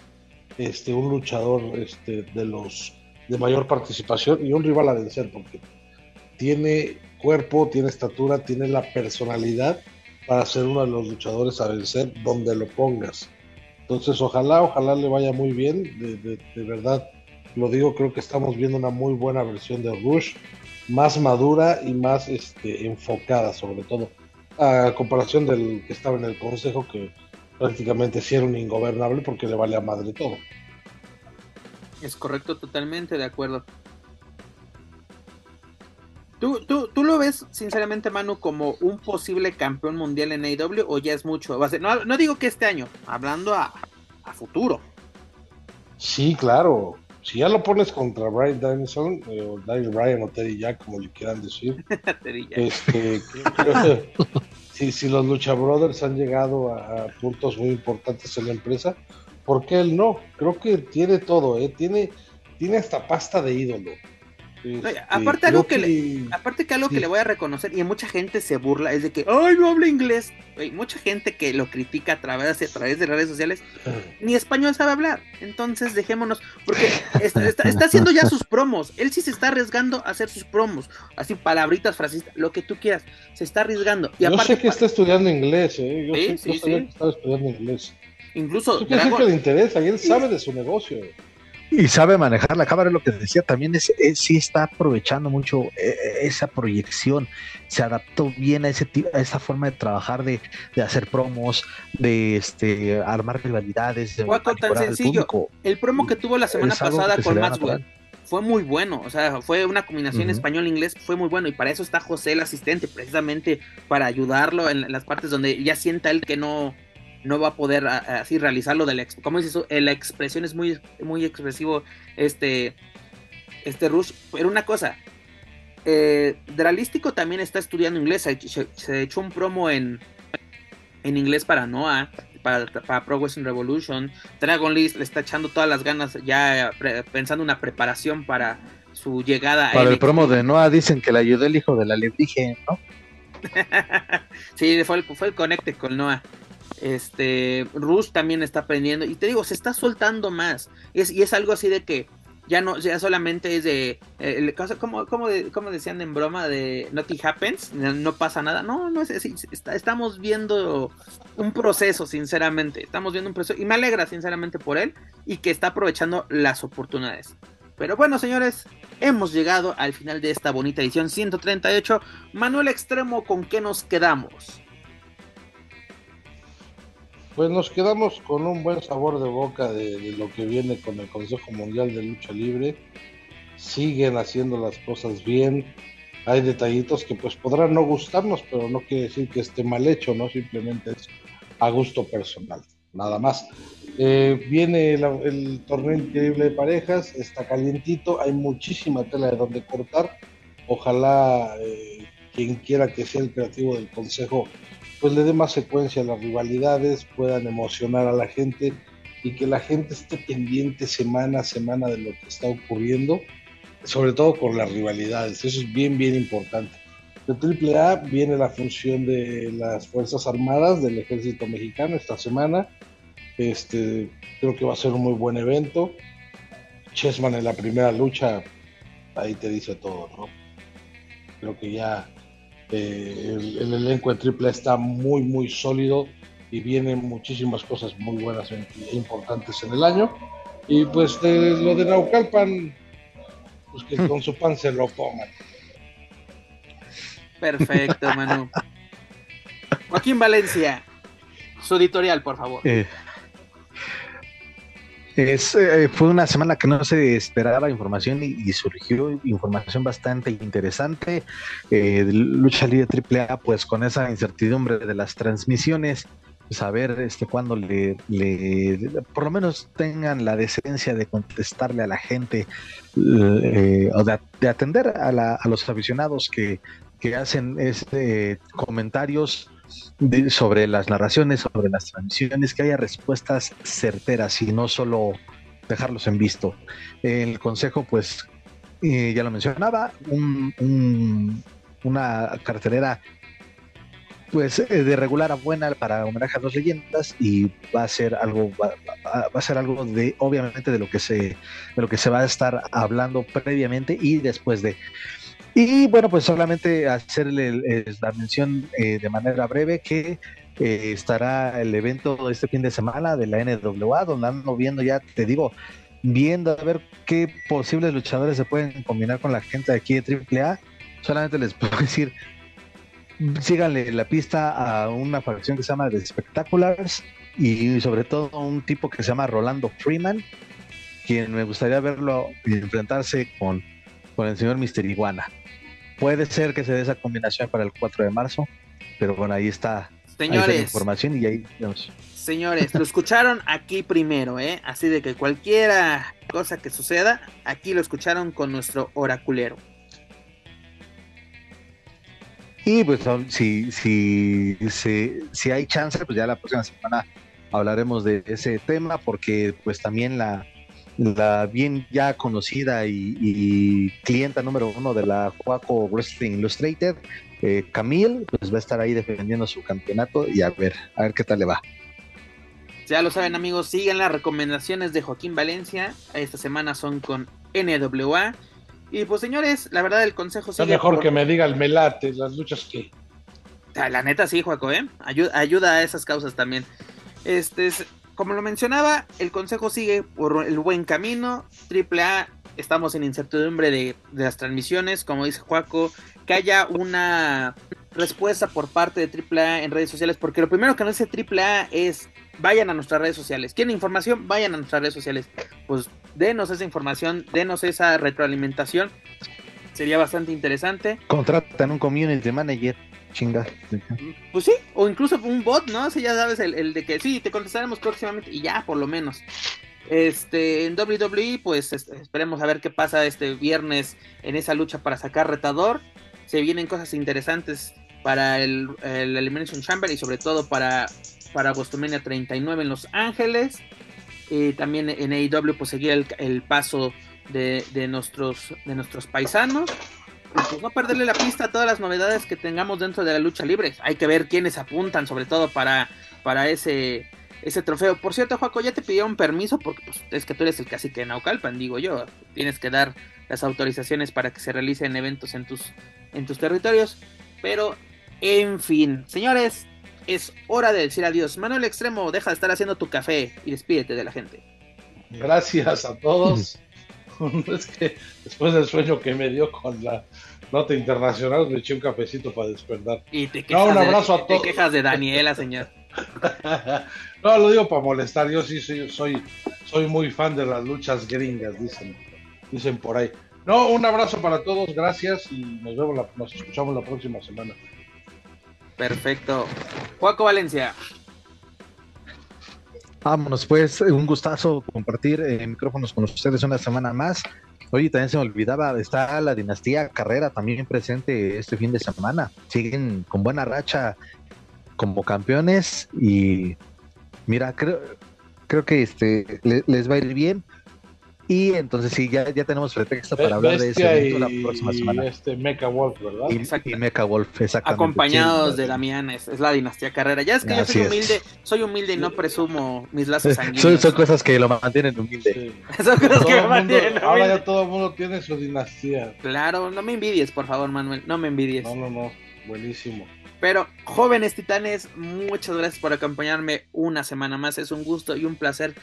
C: este un luchador este, de los de mayor participación y un rival a vencer, porque tiene cuerpo, tiene estatura, tiene la personalidad para ser uno de los luchadores a vencer donde lo pongas. Entonces, ojalá, ojalá le vaya muy bien. De, de, de verdad, lo digo, creo que estamos viendo una muy buena versión de Rush, más madura y más este, enfocada, sobre todo, a comparación del que estaba en el consejo, que prácticamente sí era un ingobernable porque le vale a madre todo.
A: Es correcto, totalmente de acuerdo. ¿Tú, tú, ¿Tú lo ves, sinceramente, Manu, como un posible campeón mundial en AEW o ya es mucho? Va a ser- no, no digo que este año, hablando a, a futuro.
C: Sí, claro. Si ya lo pones contra Brian Danielson, eh, o Daniel Bryan o Teddy Jack, como le quieran decir, este, creo que si, los Lucha Brothers han llegado a, a puntos muy importantes en la empresa, ¿por qué él no? Creo que tiene todo, ¿eh? tiene, tiene hasta pasta de ídolo. Este,
A: aparte algo que Aparte que algo
C: Sí.
A: que le voy a reconocer, y mucha gente se burla, es de que, ay, no habla inglés. Mucha gente que lo critica a través, a través de redes sociales, ni español sabe hablar. Entonces dejémonos, porque está, está- está haciendo ya sus promos. Él sí se está arriesgando a hacer sus promos. Así, palabritas, frasistas, lo que tú quieras. Se está arriesgando. Y
C: Yo
A: aparte,
C: sé que está estudiando inglés, ¿eh? Yo,
A: Sí,
C: sé,
A: sí,
C: yo sabía que estaba estudiando inglés.
A: incluso
C: decir que
A: Dragon-
C: le interesa y él sabe de su negocio.
B: Y sabe manejar la cámara, lo que decía, también es, es- sí está aprovechando mucho eh, esa proyección, se adaptó bien a ese a esa forma de trabajar, de, de hacer promos, de este armar rivalidades, de
A: Guaco, tan sencillo. el promo que tuvo la semana pasada
B: se
A: con
B: da
A: Maxwell. fue muy bueno, o sea, fue una combinación español-inglés, fue muy bueno, y para eso está José el asistente, precisamente para ayudarlo en las partes donde ya sienta él que no, no va a poder así realizarlo de la, ¿cómo dices eso? Eh, La expresión es muy, muy expresivo, este, este Rush, pero una cosa, eh, Dralístico también está estudiando inglés, se, se- echó un promo en, en inglés para Noah, para, para Pro Wrestling Revolution, Dragon Lee le está echando todas las ganas ya pre- pensando una preparación para su llegada a
B: Para el promo de Noah dicen que le ayudó el hijo de la Lebrige, ¿no?
A: sí, fue el, fue el conecte con Noah. Este, Rush también está aprendiendo. Y te digo, se está soltando más. Y es, algo así de que ya no, ya solamente es de. eh, como, como, de- como decían en broma de Nothing Happens, no, pasa nada. No, no es así. estamos viendo un proceso, sinceramente. Estamos viendo un proceso. Y me alegra, sinceramente, por él. Y que está aprovechando las oportunidades. Pero bueno, señores, hemos llegado al final de esta bonita edición 138. Manuel Extremo, ¿con qué nos quedamos?
C: Pues nos quedamos con un buen sabor de boca de, lo que viene con el Consejo Mundial de Lucha Libre. Siguen haciendo las cosas bien. Hay detallitos que pues podrán no gustarnos, pero no quiere decir que esté mal hecho, ¿no? Simplemente es a gusto personal, nada más. Eh, viene el torneo increíble de parejas, está calientito, hay muchísima tela de donde cortar. Ojalá eh, quien quiera que sea el creativo del consejo pues le dé más secuencia a las rivalidades, puedan emocionar a la gente y que la gente esté pendiente semana a semana de lo que está ocurriendo, sobre todo con las rivalidades, eso es bien, bien importante. de AAA viene la función de las Fuerzas Armadas del Ejército Mexicano esta semana. Este, creo que va a ser un muy buen evento. Chessman en la primera lucha, ahí te dice todo, ¿no? Creo que ya eh, el, elenco de AAA está muy, muy sólido y vienen muchísimas cosas muy buenas e importantes en el año. Y pues lo de Naucalpan, pues que con su pan se lo pongan.
A: Perfecto, Manu. Joaquín Valencia, su editorial, por favor.
B: Eh, es, eh, fue una semana que no se esperaba información y, surgió información bastante interesante. Eh, lucha libre AAA, pues con esa incertidumbre de las transmisiones, saber este cuándo le, por lo menos tengan la decencia de contestarle a la gente eh, o de, atender a, los aficionados que, hacen este comentarios sobre las narraciones, sobre las transmisiones, que haya respuestas certeras y no solo dejarlos en visto. El consejo, pues, eh, ya lo mencionaba, una cartelera pues eh, de regular a buena para homenaje a dos leyendas y va a ser algo va, a ser algo de obviamente de lo que se de lo que se va a estar hablando previamente y después de y bueno pues solamente hacerle la mención eh, de manera breve que eh, estará el evento este fin de semana de la NWA donde ando viendo ya te digo viendo a ver qué posibles luchadores se pueden combinar con la gente aquí de AAA solamente les puedo decir síganle la pista a una facción que se llama The Spectaculars y sobre todo a un tipo que se llama Rolando Freeman, quien me gustaría verlo enfrentarse con, con el señor Mister Iguana. Puede ser que se dé esa combinación para el 4 de marzo, pero bueno, ahí está,
A: Señores,
B: la información y ahí
A: Señores, lo escucharon aquí primero, ¿eh? Así de que cualquiera cosa que suceda, aquí lo escucharon con nuestro oraculero.
B: Y pues si, si, si, si hay chance, pues ya la próxima semana hablaremos de ese tema, porque pues también la, la bien ya conocida y, clienta número uno de la Juaco Wrestling Illustrated, eh, Camille, pues va a estar ahí defendiendo su campeonato y a ver, a ver qué tal le va.
A: Ya lo saben amigos, sigan las recomendaciones de Joaquín Valencia. Esta semana son con NWA. Y pues señores, la verdad el consejo
C: sigue. Es mejor que me diga el melate, las luchas que.
A: Ah, la neta sí, Juaco, ¿eh? Ayuda, ayuda a esas causas también. Este, como lo mencionaba, el consejo sigue por el buen camino. Triple A, estamos en incertidumbre de, de las transmisiones, como dice Juaco, que haya una respuesta por parte de AAA en redes sociales, porque lo primero que nos dice AAA es vayan a nuestras redes sociales. ¿Quieren información? Vayan a nuestras redes sociales. Pues denos esa información, denos esa retroalimentación. Sería bastante interesante.
B: Contratan un community manager. Chinga.
A: Pues sí, o incluso un bot, ¿no? Si ya sabes, el, de que sí, te contestaremos próximamente y ya, por lo menos. Este, en WWE, pues esperemos a ver qué pasa este viernes en esa lucha para sacar retador. Se vienen cosas interesantes para el, el Elimination Chamber y sobre todo para, para 39 en Los Ángeles. Y también en AEW pues seguir el, paso de, nuestros, de nuestros paisanos. Y pues no perderle la pista a todas las novedades que tengamos dentro de la lucha libre. Hay que ver quiénes apuntan sobre todo para, para ese, ese trofeo. Por cierto, Juaco, ya te pidieron permiso porque pues, es que tú eres el cacique de Naucalpan, digo yo. Tienes que dar las autorizaciones para que se realicen eventos en tus, en tus territorios. Pero en fin, señores, es hora de decir adiós. Manuel Extremo, deja de estar haciendo tu café y despídete de la gente.
C: Gracias a todos. es que después del sueño que me dio con la nota internacional, me eché un cafecito para despertar.
A: Y te quejas, un abrazo de, a todos. Te quejas de Daniela, señor.
C: no, lo digo para molestar. Yo sí soy, soy, soy muy fan de las luchas gringas, dicen, dicen por ahí. No, un abrazo para todos, gracias y nos vemos, nos escuchamos la próxima semana.
A: Perfecto. Juaco Valencia.
B: Vámonos, pues, un gustazo compartir eh, micrófonos con ustedes una semana más. Oye, también se me olvidaba, está la dinastía Carrera también presente este fin de semana. Siguen con buena racha como campeones y mira, creo, creo que este les va a ir bien. Y entonces sí, ya, ya tenemos pretexto para hablar de ese
C: la próxima semana. Y este Mecha Wolf, ¿verdad?
B: Y, Mecha Wolf, exactamente.
A: Acompañados de Damián, es, la dinastía carrera. Ya es que yo soy humilde, soy humilde y no presumo mis lazos sanguíneos.
B: Son, cosas que lo mantienen humilde.
A: son cosas que me mantienen
C: humilde. Ahora ya todo el mundo tiene su dinastía.
A: Claro, no me envidies, por favor, Manuel, no me envidies.
C: No, no, no, buenísimo.
A: Pero, jóvenes titanes, muchas gracias por acompañarme una semana más. Es un gusto y un placer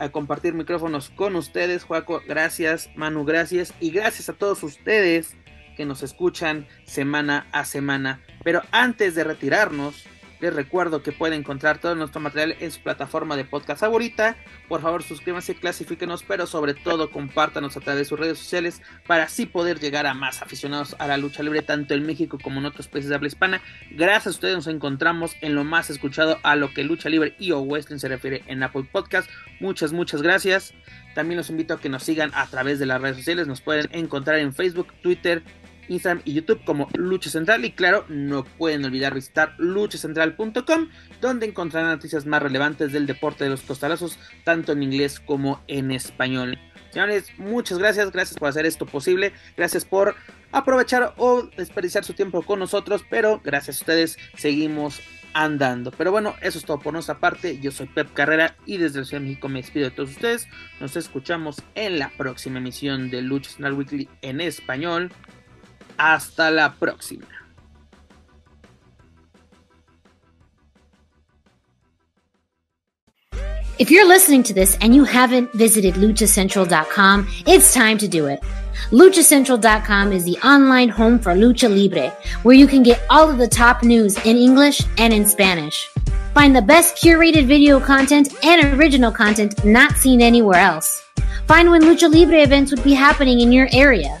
A: a compartir micrófonos con ustedes. Juaco, gracias. Manu, gracias. Y gracias a todos ustedes que nos escuchan semana a semana. Pero antes de retirarnos, les recuerdo que pueden encontrar todo nuestro material en su plataforma de podcast favorita. Por favor, suscríbanse, clasifíquenos, pero sobre todo compártanos a través de sus redes sociales para así poder llegar a más aficionados a la lucha libre, tanto en México como en otros países de habla hispana. Gracias a ustedes nos encontramos en lo más escuchado a lo que lucha libre y o wrestling se refiere en Apple Podcast. Muchas, muchas gracias. También los invito a que nos sigan a través de las redes sociales. Nos pueden encontrar en Facebook, Twitter, Instagram y YouTube como Lucha Central. Y claro, no pueden olvidar visitar luchacentral.com, donde encontrarán noticias más relevantes del deporte de los costalazos, tanto en inglés como en español. Señores, muchas gracias, gracias por hacer esto posible, gracias por aprovechar o desperdiciar su tiempo con nosotros, pero gracias a ustedes seguimos andando. Pero bueno, eso es todo por nuestra parte. Yo soy Pep Carrera y desde el Ciudad de México me despido de todos ustedes. Nos escuchamos en la próxima emisión de Lucha Central Weekly en español. Hasta la próxima.
D: If you're listening to this and you haven't visited luchacentral.com, it's time to do it. LuchaCentral.com is the online home for Lucha Libre, where you can get all of the top news in English and in Spanish. Find the best curated video content and original content not seen anywhere else. Find when Lucha Libre events would be happening in your area.